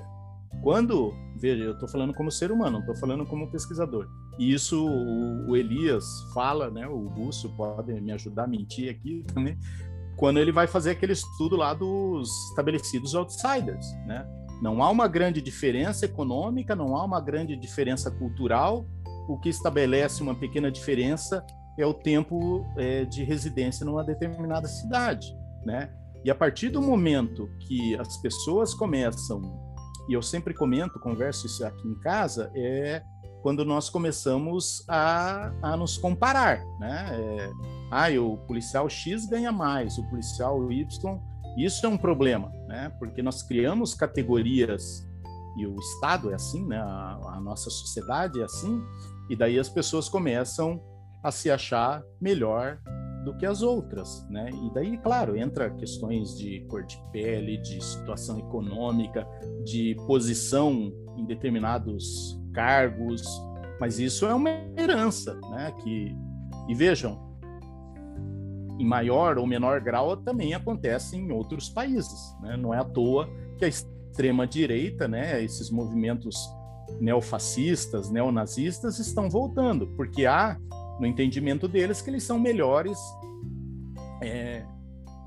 quando, veja, eu estou falando como ser humano, não estou falando como pesquisador. E isso o, o Elias fala, né? O Búcio pode me ajudar a mentir aqui também, quando ele vai fazer aquele estudo lá dos estabelecidos outsiders, né? Não há uma grande diferença econômica, não há uma grande diferença cultural. O que estabelece uma pequena diferença é o tempo é, de residência numa determinada cidade, né? E a partir do momento que as pessoas começam e eu sempre comento, converso isso aqui em casa, é quando nós começamos a, a nos comparar, né? É, ah, o policial X ganha mais, o policial Y. Isso é um problema, né? Porque nós criamos categorias e o Estado é assim, né? A, a nossa sociedade é assim, e daí as pessoas começam a se achar melhor do que as outras, né? E daí, claro, entra questões de cor de pele, de situação econômica, de posição em determinados cargos, mas isso é uma herança, né? Que e vejam, em maior ou menor grau também acontece em outros países, né? Não é à toa que a extrema direita, né? Esses movimentos neofascistas, neonazistas estão voltando, porque há no entendimento deles que eles são melhores é,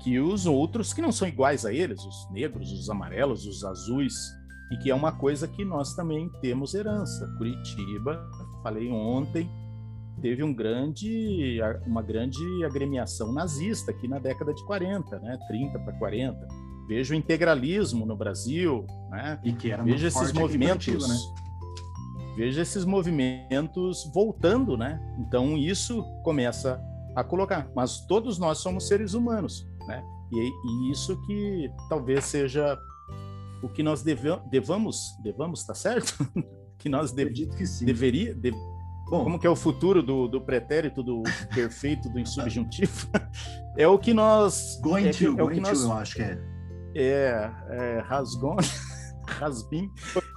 que os outros que não são iguais a eles, os negros, os amarelos, os azuis, e que é uma coisa que nós também temos herança. Curitiba, falei ontem, teve um grande, uma grande agremiação nazista aqui na década de 40, né? 30 para 40. Vejo o integralismo no Brasil, né? E que era Vejo esses movimentos, Curitiba, né? Veja esses movimentos voltando, né? Então isso começa a colocar. Mas todos nós somos seres humanos, né? E, e isso que talvez seja o que nós deve, devamos, devamos, tá certo? *laughs* que nós deve, que sim. deveria, de, Bom, como que é o futuro do, do pretérito, do *laughs* perfeito, do insubjuntivo? *laughs* é o que nós... Going é, to, é, é o que nós, eu acho que é. É, é rasgon, rasbim,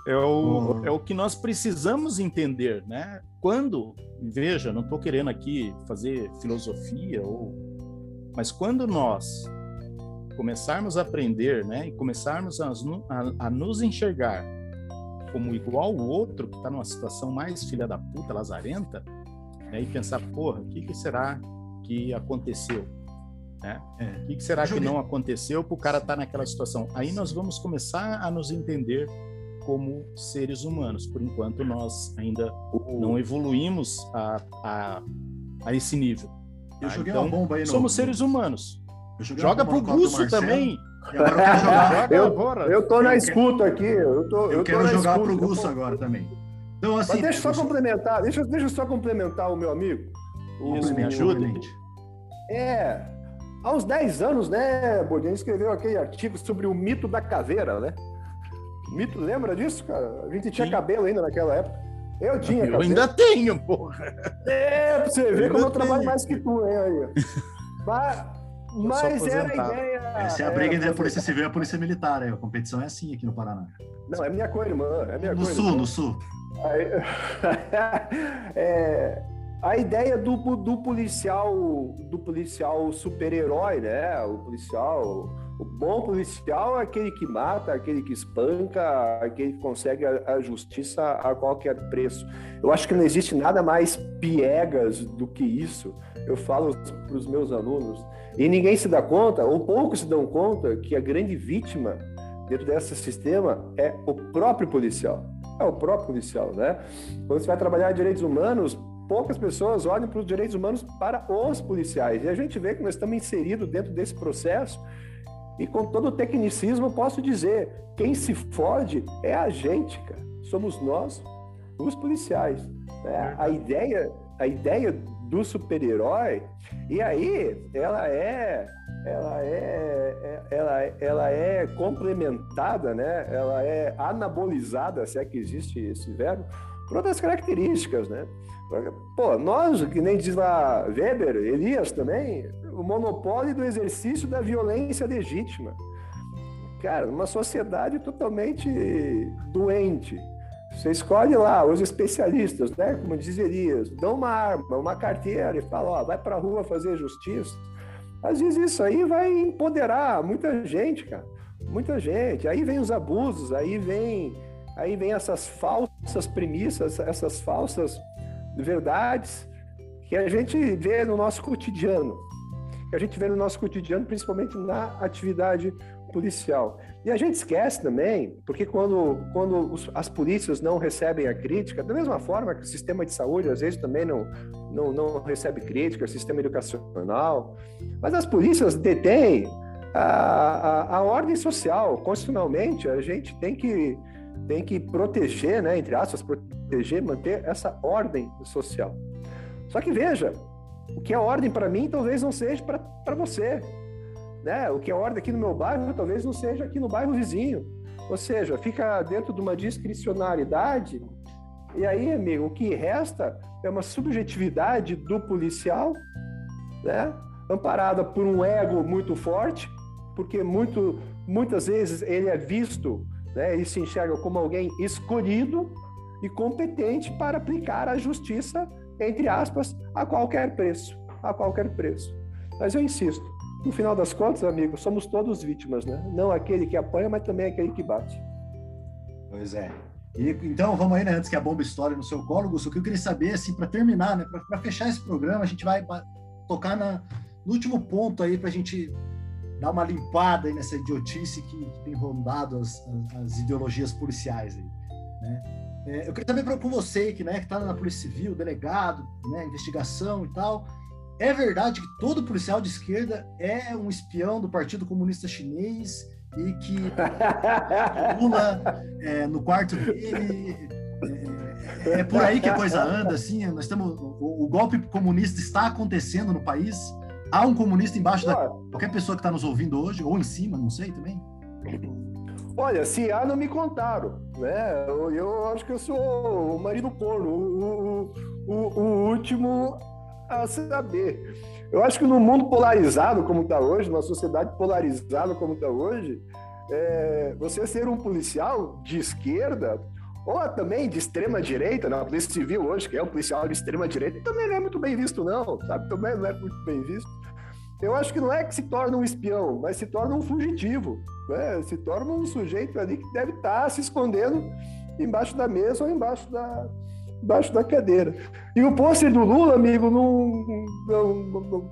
é o, é o que nós precisamos entender, né? Quando, veja, não estou querendo aqui fazer filosofia, ou, mas quando nós começarmos a aprender, né, e começarmos a, a, a nos enxergar como igual o outro que está numa situação mais filha da puta, lazarenta, né, e pensar, porra, o que, que será que aconteceu? Né? É. O que, que será que não aconteceu para o cara estar tá naquela situação? Aí nós vamos começar a nos entender como seres humanos. Por enquanto, nós ainda não evoluímos a, a, a esse nível. Eu tá? joguei então, uma bomba aí no... Somos seres humanos. Joga pro Gusso também. eu, agora. *laughs* eu tô na escuta aqui. Eu, tô, eu, eu quero jogar pro Gusso agora também. Então, assim, Mas deixa eu só complementar, deixa, deixa eu só complementar o meu amigo. Isso, o, me ajuda. É, há uns 10 anos, né, Bordinho, escreveu aquele artigo sobre o mito da caveira, né? Mito, lembra disso, cara? A gente tinha Sim. cabelo ainda naquela época. Eu tinha Eu cabelo. ainda tenho, porra. É, pra você ver como eu trabalho mais que tu, hein, aí. Mas, mas era a ideia. Essa é a briga entre a Polícia Civil e a Polícia Militar, é. a competição é assim aqui no Paraná. Não, é minha co-irmã. É minha no sul, no sul. Aí, *laughs* é, a ideia do, do policial do policial super-herói, né? O policial o bom policial é aquele que mata, aquele que espanca, aquele que consegue a, a, justiça a qualquer preço. Eu acho que não existe nada mais piegas do que isso. Eu falo para os meus alunos. E ninguém se dá conta, ou poucos se dão conta, que a grande vítima dentro desse sistema é o próprio policial. É o próprio policial, né? Quando você vai trabalhar direitos humanos, poucas pessoas olham para os direitos humanos para os policiais. E a gente vê que nós estamos inseridos dentro desse processo e com todo o tecnicismo, posso dizer: quem se fode é a gente, cara. Somos nós, os policiais. É, a ideia, a ideia do super-herói, e aí ela é, ela é, ela, ela é complementada, né? Ela é anabolizada, se é que existe esse verbo, por outras características, né? Pô, nós, que nem diz lá Weber, Elias também, o monopólio do exercício da violência legítima. Cara, uma sociedade totalmente doente. Você escolhe lá os especialistas, né? Como diz Elias, dão uma arma, uma carteira e fala, ó, vai para a rua fazer justiça. Às vezes isso aí vai empoderar muita gente, cara. Muita gente. Aí vem os abusos, aí vem, aí vem essas falsas premissas, essas falsas verdades que a gente vê no nosso cotidiano, que a gente vê no nosso cotidiano, principalmente na atividade policial. E a gente esquece também, porque quando, quando os, as polícias não recebem a crítica, da mesma forma que o sistema de saúde às vezes também não, não, não recebe crítica, o sistema educacional, mas as polícias detêm a, a, a ordem social. Constitucionalmente, a gente tem que, tem que proteger, né, entre aspas, proteger, manter essa ordem social. Só que veja, o que é ordem para mim talvez não seja para você. Né? O que é ordem aqui no meu bairro talvez não seja aqui no bairro vizinho. Ou seja, fica dentro de uma discricionariedade. E aí, amigo, o que resta é uma subjetividade do policial, né? amparada por um ego muito forte, porque muito, muitas vezes ele é visto né, e se enxerga como alguém escolhido e competente para aplicar a justiça, entre aspas, a qualquer preço, a qualquer preço. Mas eu insisto, no final das contas, amigos, somos todos vítimas, né? Não aquele que apanha, mas também aquele que bate. Pois é. E, então, vamos aí, né, antes que a bomba estoure no seu colo, o que eu queria saber, assim, para terminar, né, para fechar esse programa, a gente vai tocar na, no último ponto aí, para a gente dar uma limpada nessa idiotice que, que tem rondado as, as, as, ideologias policiais aí, né? É, eu queria saber com você, que né, está na Polícia Civil, delegado, né, investigação e tal, é verdade que todo policial de esquerda é um espião do Partido Comunista Chinês e que *laughs* Lula é, no quarto dele. É, é, por aí que a coisa anda, assim. Nós estamos, o, o, golpe comunista está acontecendo no país. Há um comunista embaixo da qualquer pessoa que está nos ouvindo hoje, ou em cima, não sei também. Olha, se há, não me contaram, né? Eu, eu acho que eu sou o marido corno, o, o, o, último a saber. Eu acho que no mundo polarizado como está hoje, numa sociedade polarizada como está hoje, é, você ser um policial de esquerda ou também de extrema direita, na polícia civil hoje, que é um policial de extrema direita, também não é muito bem visto não, sabe? Também não é muito bem visto. Eu acho que não é que se torna um espião, mas se torna um fugitivo, né? Se torna um sujeito ali que deve estar tá se escondendo embaixo da mesa ou embaixo da, embaixo da cadeira. E o pôster do Lula, amigo, não, não, não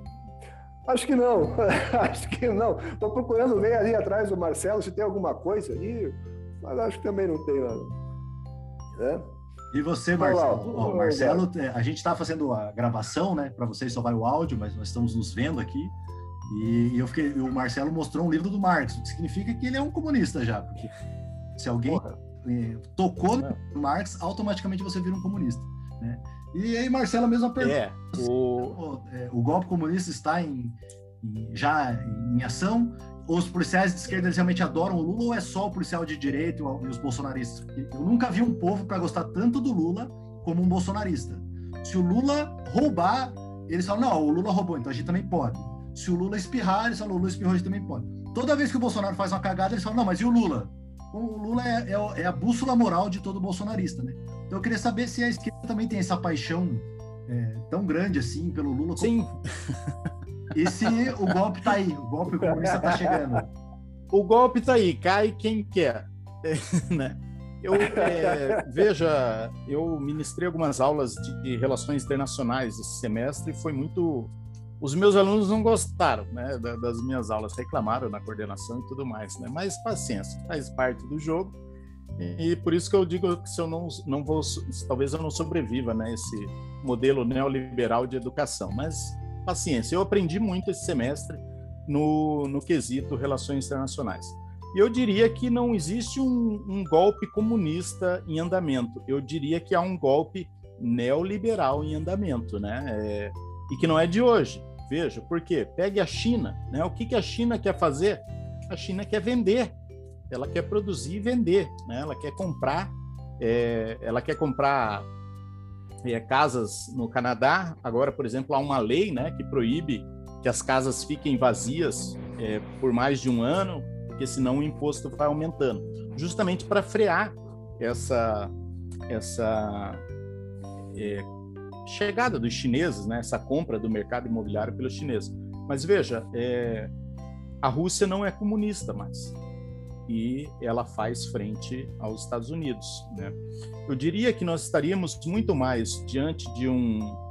Acho que não, acho que não. *laughs* Estou procurando ver ali atrás do Marcelo se tem alguma coisa ali, mas acho que também não tem nada. Né? E você, Marcelo? Olá, Marcelo, a gente está fazendo a gravação, né? Para vocês só vai o áudio, mas nós estamos nos vendo aqui. E eu fiquei, o Marcelo mostrou um livro do Marx, o que significa que ele é um comunista já, porque se alguém Porra. É, tocou no Marx, automaticamente você vira um comunista. Né? E aí, Marcelo, a mesma pergunta. É, o... É, o golpe comunista está em, em, já em ação? Os policiais de esquerda eles realmente adoram o Lula ou é só o policial de direita e os bolsonaristas? Eu nunca vi um povo para gostar tanto do Lula como um bolsonarista. Se o Lula roubar, eles falam, não, o Lula roubou, então a gente também pode. Se o Lula espirrar, eles falam, o Lula espirrou, a gente também pode. Toda vez que o Bolsonaro faz uma cagada, eles falam, não, mas e o Lula? o Lula é, é, é, a bússola moral de todo bolsonarista, né? Então eu queria saber se a esquerda também tem essa paixão é, tão grande assim pelo Lula. Sim. *laughs* E se o golpe tá aí, o golpe comunista tá chegando. O golpe tá aí, cai quem quer, né? Eu é, veja, eu ministrei algumas aulas de relações internacionais esse semestre e foi muito os meus alunos não gostaram né, das minhas aulas, reclamaram na coordenação e tudo mais, né? Mas paciência, faz parte do jogo. E por isso que eu digo que se eu não, não vou, talvez eu não sobreviva, né, esse modelo neoliberal de educação. Mas paciência, eu aprendi muito esse semestre no, no quesito relações internacionais. E eu diria que não existe um, um golpe comunista em andamento. Eu diria que há um golpe neoliberal em andamento, né? É, e que não é de hoje. Veja, por quê? Pegue a China, né? O que, que a China quer fazer? A China quer vender, ela quer produzir e vender, né? Ela quer comprar, é, ela quer comprar é, casas no Canadá. Agora, por exemplo, há uma lei, né, que proíbe que as casas fiquem vazias é, por mais de um ano, porque senão o imposto vai aumentando, justamente para frear essa essa é, chegada dos chineses, né, essa compra do mercado imobiliário pelos chineses. Mas veja, é, a Rússia não é comunista mais e ela faz frente aos Estados Unidos. Né? Eu diria que nós estaríamos muito mais diante de um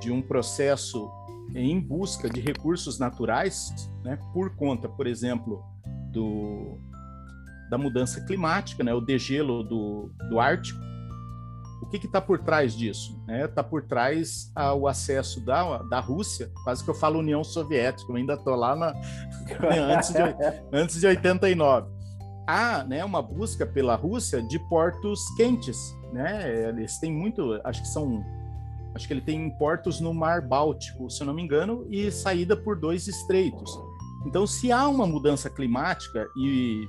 de um processo em busca de recursos naturais, né, por conta, por exemplo, do da mudança climática, né, o degelo do, do Ártico, o que está por trás disso? Está né? Por trás o acesso da, da Rússia, quase que eu falo União Soviética, eu ainda estou lá na, antes, de, *laughs* antes de 89. Há né, uma busca pela Rússia de portos quentes. Né? Eles têm muito, acho que são. Acho que ele tem portos no Mar Báltico, se eu não me engano, e saída por dois estreitos. Então, se há uma mudança climática e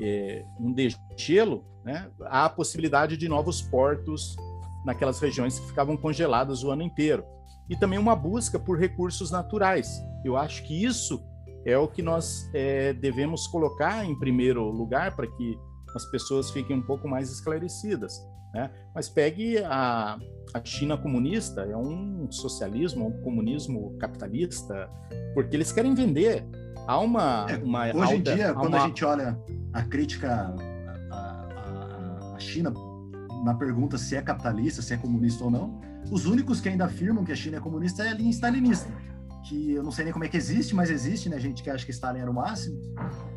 é, um degelo, né, há a possibilidade de novos portos naquelas regiões que ficavam congeladas o ano inteiro. e também uma busca por recursos naturais. Eu acho que isso é o que nós é, devemos colocar em primeiro lugar para que as pessoas fiquem um pouco mais esclarecidas. Né? Mas pegue a, a China comunista, é um socialismo, um comunismo capitalista, porque eles querem vender. Há uma. É, uma hoje alta, em dia, quando uma... a gente olha a crítica à China, na pergunta se é capitalista, se é comunista ou não, os únicos que ainda afirmam que a China é comunista é a linha stalinista, que eu não sei nem como é que existe, mas existe, né? Gente que acha que Stalin era o máximo,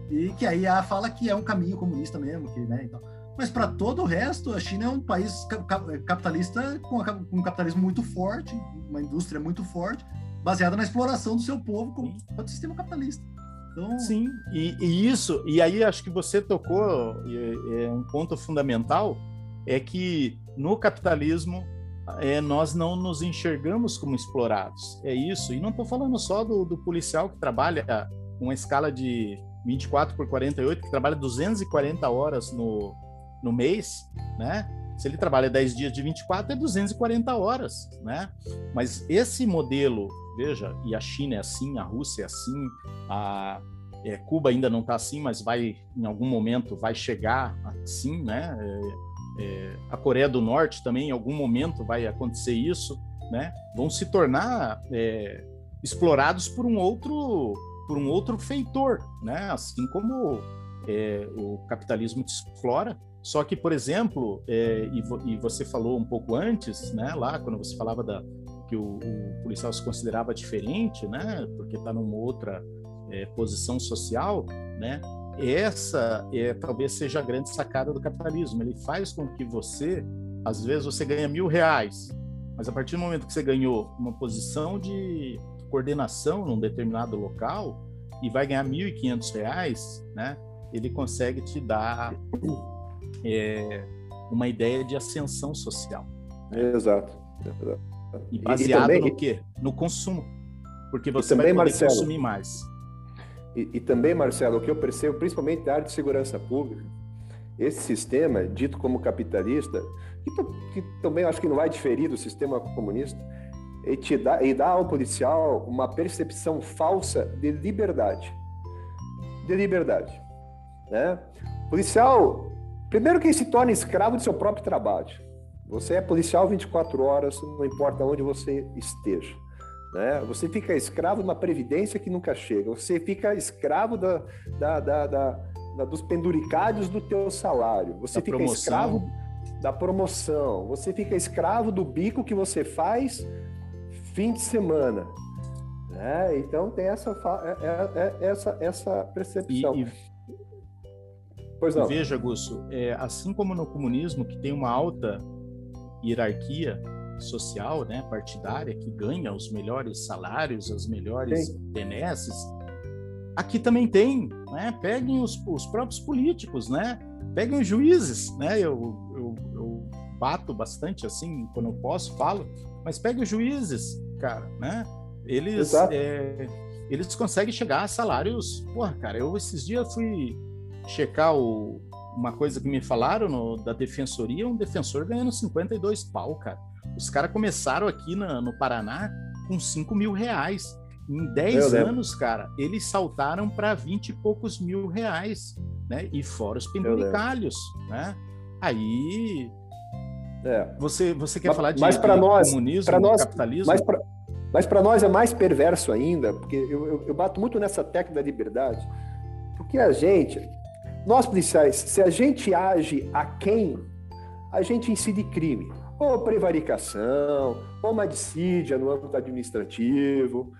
e que aí a fala que é um caminho comunista mesmo, que, né? Então, mas para todo o resto, a China é um país capitalista com um capitalismo muito forte, uma indústria muito forte, baseada na exploração do seu povo como o sistema capitalista. Então... Sim, e, e, isso, e aí acho que você tocou é um ponto fundamental, é que no capitalismo é, nós não nos enxergamos como explorados. É isso. E não estou falando só do, do, policial que trabalha uma escala de 24 por 48, que trabalha 240 horas no, no mês, né? Se ele trabalha 10 dias de 24, é 240 horas, né? Mas esse modelo, veja, e a China é assim, a Rússia é assim, a é, Cuba ainda não está assim, mas vai, em algum momento, vai chegar assim, né? É, é, a Coreia do Norte também, em algum momento, vai acontecer isso, né? Vão se tornar é, explorados por um outro por um outro feitor, né? Assim como é, o capitalismo explora. Só que, por exemplo, é, e, vo, e, você falou um pouco antes, né? Lá quando você falava da que o, o policial se considerava diferente, né? Porque está numa outra é, posição social, né? essa é, talvez seja a grande sacada do capitalismo. Ele faz com que você, às vezes, você ganha mil reais, mas a partir do momento que você ganhou uma posição de coordenação num determinado local e vai ganhar mil e quinhentos reais, né? Ele consegue te dar é, uma ideia de ascensão social. Exato, exato. E baseado e, e também, no quê? No consumo. Porque você também, vai Marcelo, consumir mais. E, e, também, Marcelo, o que eu percebo, principalmente na área de segurança pública, esse sistema, dito como capitalista, que, que também acho que não vai diferir do sistema comunista, e, te dá, e dá ao policial uma percepção falsa de liberdade. De liberdade. Né? policial, primeiro que ele se torna escravo de seu próprio trabalho. Você é policial 24 horas, não importa onde você esteja. Né? Você fica escravo de uma previdência que nunca chega. Você fica escravo da, da, da, da dos penduricários do teu salário. Você fica promoção. escravo da promoção. Você fica escravo do bico que você faz fim de semana. Né? Então tem essa, é, é, é, essa, essa percepção. E, e... Pois não. Veja, Gusso, é, assim como no comunismo, que tem uma alta hierarquia social, né, partidária, que ganha os melhores salários, as melhores benesses, aqui também tem, né? Peguem os, os próprios políticos, né? Peguem os juízes, né? Eu, eu, eu bato bastante assim, quando eu posso, falo, mas peguem os juízes, cara, né? Eles, é, eles conseguem chegar a salários. Porra, cara, eu esses dias fui checar o, uma coisa que me falaram no, da defensoria, um defensor ganhando 52 pau, cara. Os caras começaram aqui na, no Paraná com 5 mil reais. Em 10 anos, cara, eles saltaram para 20 e poucos mil reais, né? E fora os penduricalhos, né? Aí. É. Você, você quer mas, falar de, mas de nós, comunismo, nós, capitalismo? Mas para nós é mais perverso ainda, porque eu, eu, eu bato muito nessa tecla da liberdade, porque a gente, nós policiais, se a gente age a quem, a gente incide crime ou prevaricação, ou uma dissídia no âmbito administrativo.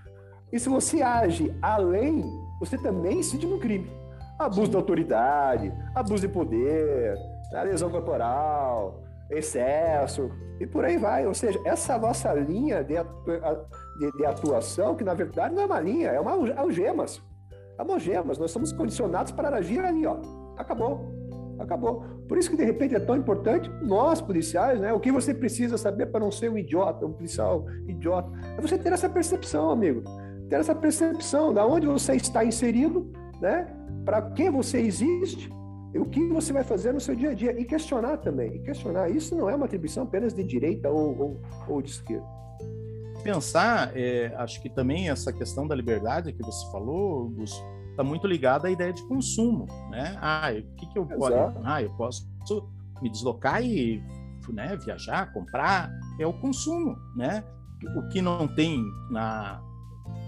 E se você age além, você também incide no crime. Abuso Sim. de autoridade, abuso de poder, né, lesão corporal, excesso, e por aí vai. Ou seja, essa nossa linha de, de, de atuação, que na verdade não é uma linha, é uma algemas. Uma algemas. Nós somos condicionados para agir ali, ó. Acabou. Acabou. Por isso que, de repente, é tão importante nós, policiais, né? O que você precisa saber para não ser um idiota, um policial idiota, é você ter essa percepção, amigo. Ter essa percepção da onde você está inserido, né? Para que você existe, e o que você vai fazer no seu dia a dia. E questionar também. E questionar. Isso não é uma atribuição apenas de direita ou, ou, ou de esquerda. Pensar, é, acho que também essa questão da liberdade que você falou, está muito ligada à ideia de consumo, né? Ah, o que, que eu posso? Ah, eu posso me deslocar e né, viajar, comprar, é o consumo, né? O que não tem na,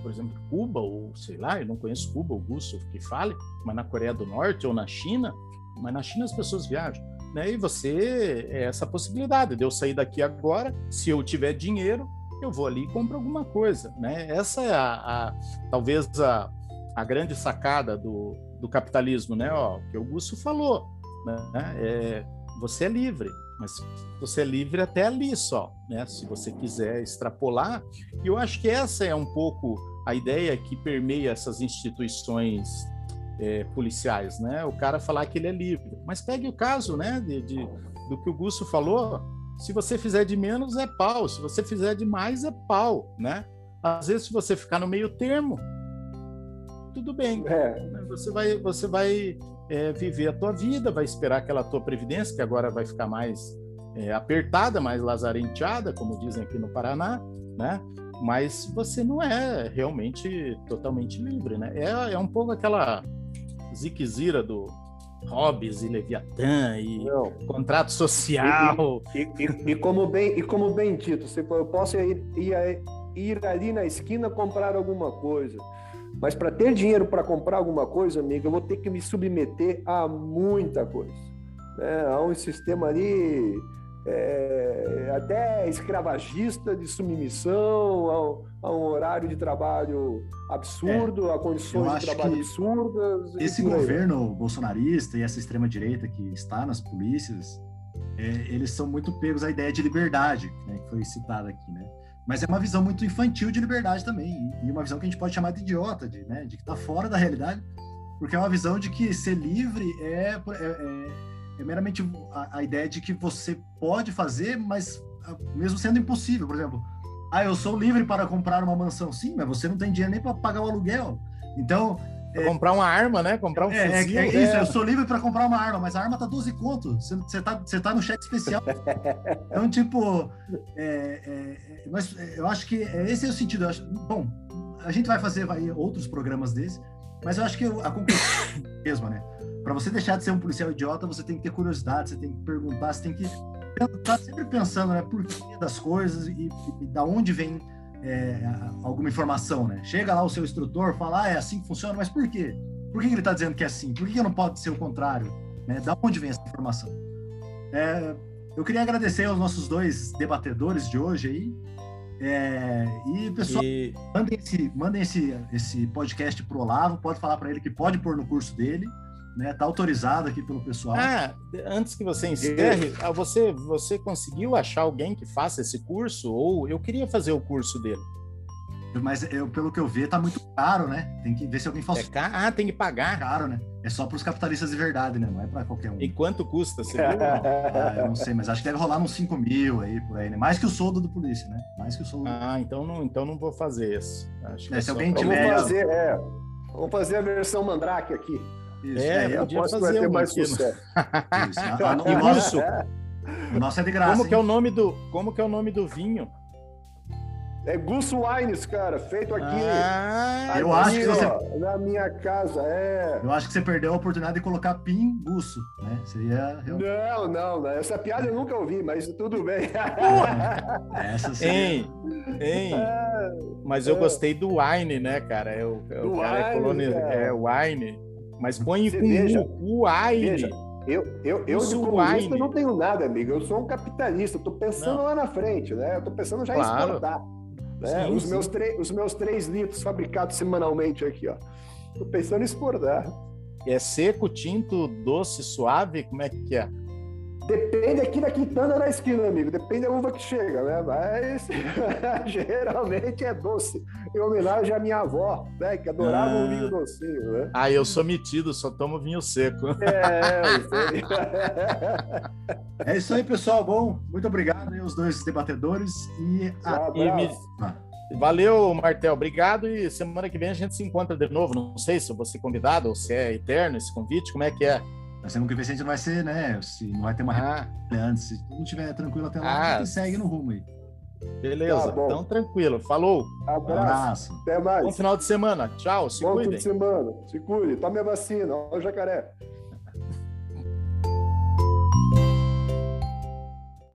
por exemplo, Cuba, ou sei lá, eu não conheço Cuba, o Gusto que fale, mas na Coreia do Norte ou na China, mas na China as pessoas viajam. Né? E você, é essa possibilidade de eu sair daqui agora, se eu tiver dinheiro, eu vou ali e compro alguma coisa. Né? Essa é a, a talvez a, a grande sacada do, do capitalismo, né? Ó, que o Gusto falou. Né? É, você é livre, mas você é livre até ali só, né? Se você quiser extrapolar. E eu acho que essa é um pouco a ideia que permeia essas instituições é, policiais, né? O cara falar que ele é livre. Mas pegue o caso, né, de, de, do que o Gusto falou. Se você fizer de menos é pau, se você fizer de mais é pau, né? Às vezes, se você ficar no meio termo, tudo bem. É. Você vai, você vai é, viver a tua vida, vai esperar aquela tua previdência que agora vai ficar mais é, apertada, mais lazarenteada, como dizem aqui no Paraná, né? Mas você não é realmente totalmente livre, né? É, é um pouco aquela ziquezira do Hobbes e Leviatã e Não. contrato social. E, e, e, e, como bem, e como bem dito, eu posso ir, ir, ir ali na esquina comprar alguma coisa. Mas para ter dinheiro para comprar alguma coisa, amigo, eu vou ter que me submeter a muita coisa. Né? Há um sistema ali é, até escravagista de submissão, a, a, um horário de trabalho absurdo, é, a condições de trabalho absurdas. Esse governo bolsonarista e essa extrema-direita que está nas polícias, é, eles são muito pegos à ideia de liberdade, né, que foi citada aqui, né? Mas é uma visão muito infantil de liberdade também, e uma visão que a gente pode chamar de idiota, de, né, de que está fora da realidade, porque é uma visão de que ser livre é, é, é é meramente a, a, ideia de que você pode fazer, mas ah, mesmo sendo impossível. Por exemplo, ah, eu sou livre para comprar uma mansão. Sim, mas você não tem dinheiro nem para pagar o aluguel. Então. É, comprar uma arma, né? Comprar um é, fuzil. É, é isso, eu sou livre para comprar uma arma, mas a arma tá 12 conto. Você, tá, tá no cheque especial. *laughs* então, tipo, é, é, mas eu acho que esse é o sentido. Acho, bom, a gente vai fazer vai, outros programas desses, mas eu acho que a conclusão é a mesma, né? Para você deixar de ser um policial idiota, você tem que ter curiosidade, você tem que perguntar, você tem que estar tá sempre pensando, né, por que das coisas e, e da onde vem é, alguma informação, né? Chega lá o seu instrutor, fala, ah, é assim que funciona, mas por quê? Por que ele está dizendo que é assim? Por que não pode ser o contrário? Né? Da onde vem essa informação? É, eu queria agradecer aos nossos dois debatedores de hoje aí. É, e, pessoal, e... mandem, esse, mandem esse, esse podcast pro Olavo, pode falar para ele que pode pôr no curso dele né? Tá autorizado aqui pelo pessoal. Ah, antes que você encerre, ah, você você conseguiu achar alguém que faça esse curso ou eu queria fazer o curso dele? Mas eu, pelo que eu vi, tá muito caro, né? Tem que ver se alguém faz. É caro? Ah, tem que pagar. É caro, né? É só para os capitalistas de verdade, né? Não é para qualquer um. E quanto custa? Você viu? *laughs* ah, eu não sei, mas acho que deve rolar uns 5 mil aí por aí, né? Mais que o soldo do polícia, né? Mais que o soldo. Ah, então não, então não vou fazer isso. Acho é, se alguém tiver. Vamos fazer, é, vamos fazer a versão Mandrake aqui. Isso, é, é podia fazer ter mais sucesso. Isso. *laughs* A, a, o, nosso, o nosso é de graça. Como que é o nome do, como que é o nome do vinho? É Gus Wines, cara, feito aqui. Ah, eu acho que você... na minha casa, é. Eu acho que você perdeu a oportunidade de colocar PIN Gusso, né? Seria. Não, não, não, essa piada eu nunca ouvi, mas tudo bem. Essa *laughs* seria... Hein, hein. É, mas eu é. gostei do wine, né, cara? É o, é o cara wine, é colônia, é wine. Mas põe Você com veja, o wine. Eu, eu, eu de comunista não tenho nada, amigo. Eu sou um capitalista. Eu tô pensando não. lá na frente, né? Eu tô pensando já claro. em exportar. Né? Sim, os, sim. Meus os meus três litros fabricados semanalmente aqui, ó. Tô pensando em exportar. É seco, tinto, doce, suave? Como é que é? Depende aqui da quitanda na esquina, amigo. Depende da uva que chega, né? Mas *laughs* geralmente é doce. Em homenagem à minha avó, né? Que adorava ah. o vinho docinho, né? Ah, eu sou metido, só tomo vinho seco. É, é isso aí, pessoal. Bom, muito obrigado aos dois debatedores e, a... e me... Valeu, Martel. Obrigado. E semana que vem a gente se encontra de novo. Não sei se eu vou ser convidado ou se é eterno esse convite. Como é que é? Nós temos que ver se a gente não vai ser, né? Se não vai ter uma ah. antes. Se tudo estiver tranquilo até lá, ah. a gente ah. segue no rumo aí. Beleza, tá então tranquilo. Falou. Abraço. Até mais. Bom final de semana. Tchau. Se bom cuidem. Bom fim de semana. Se cuide. Tome a vacina. Olha o jacaré.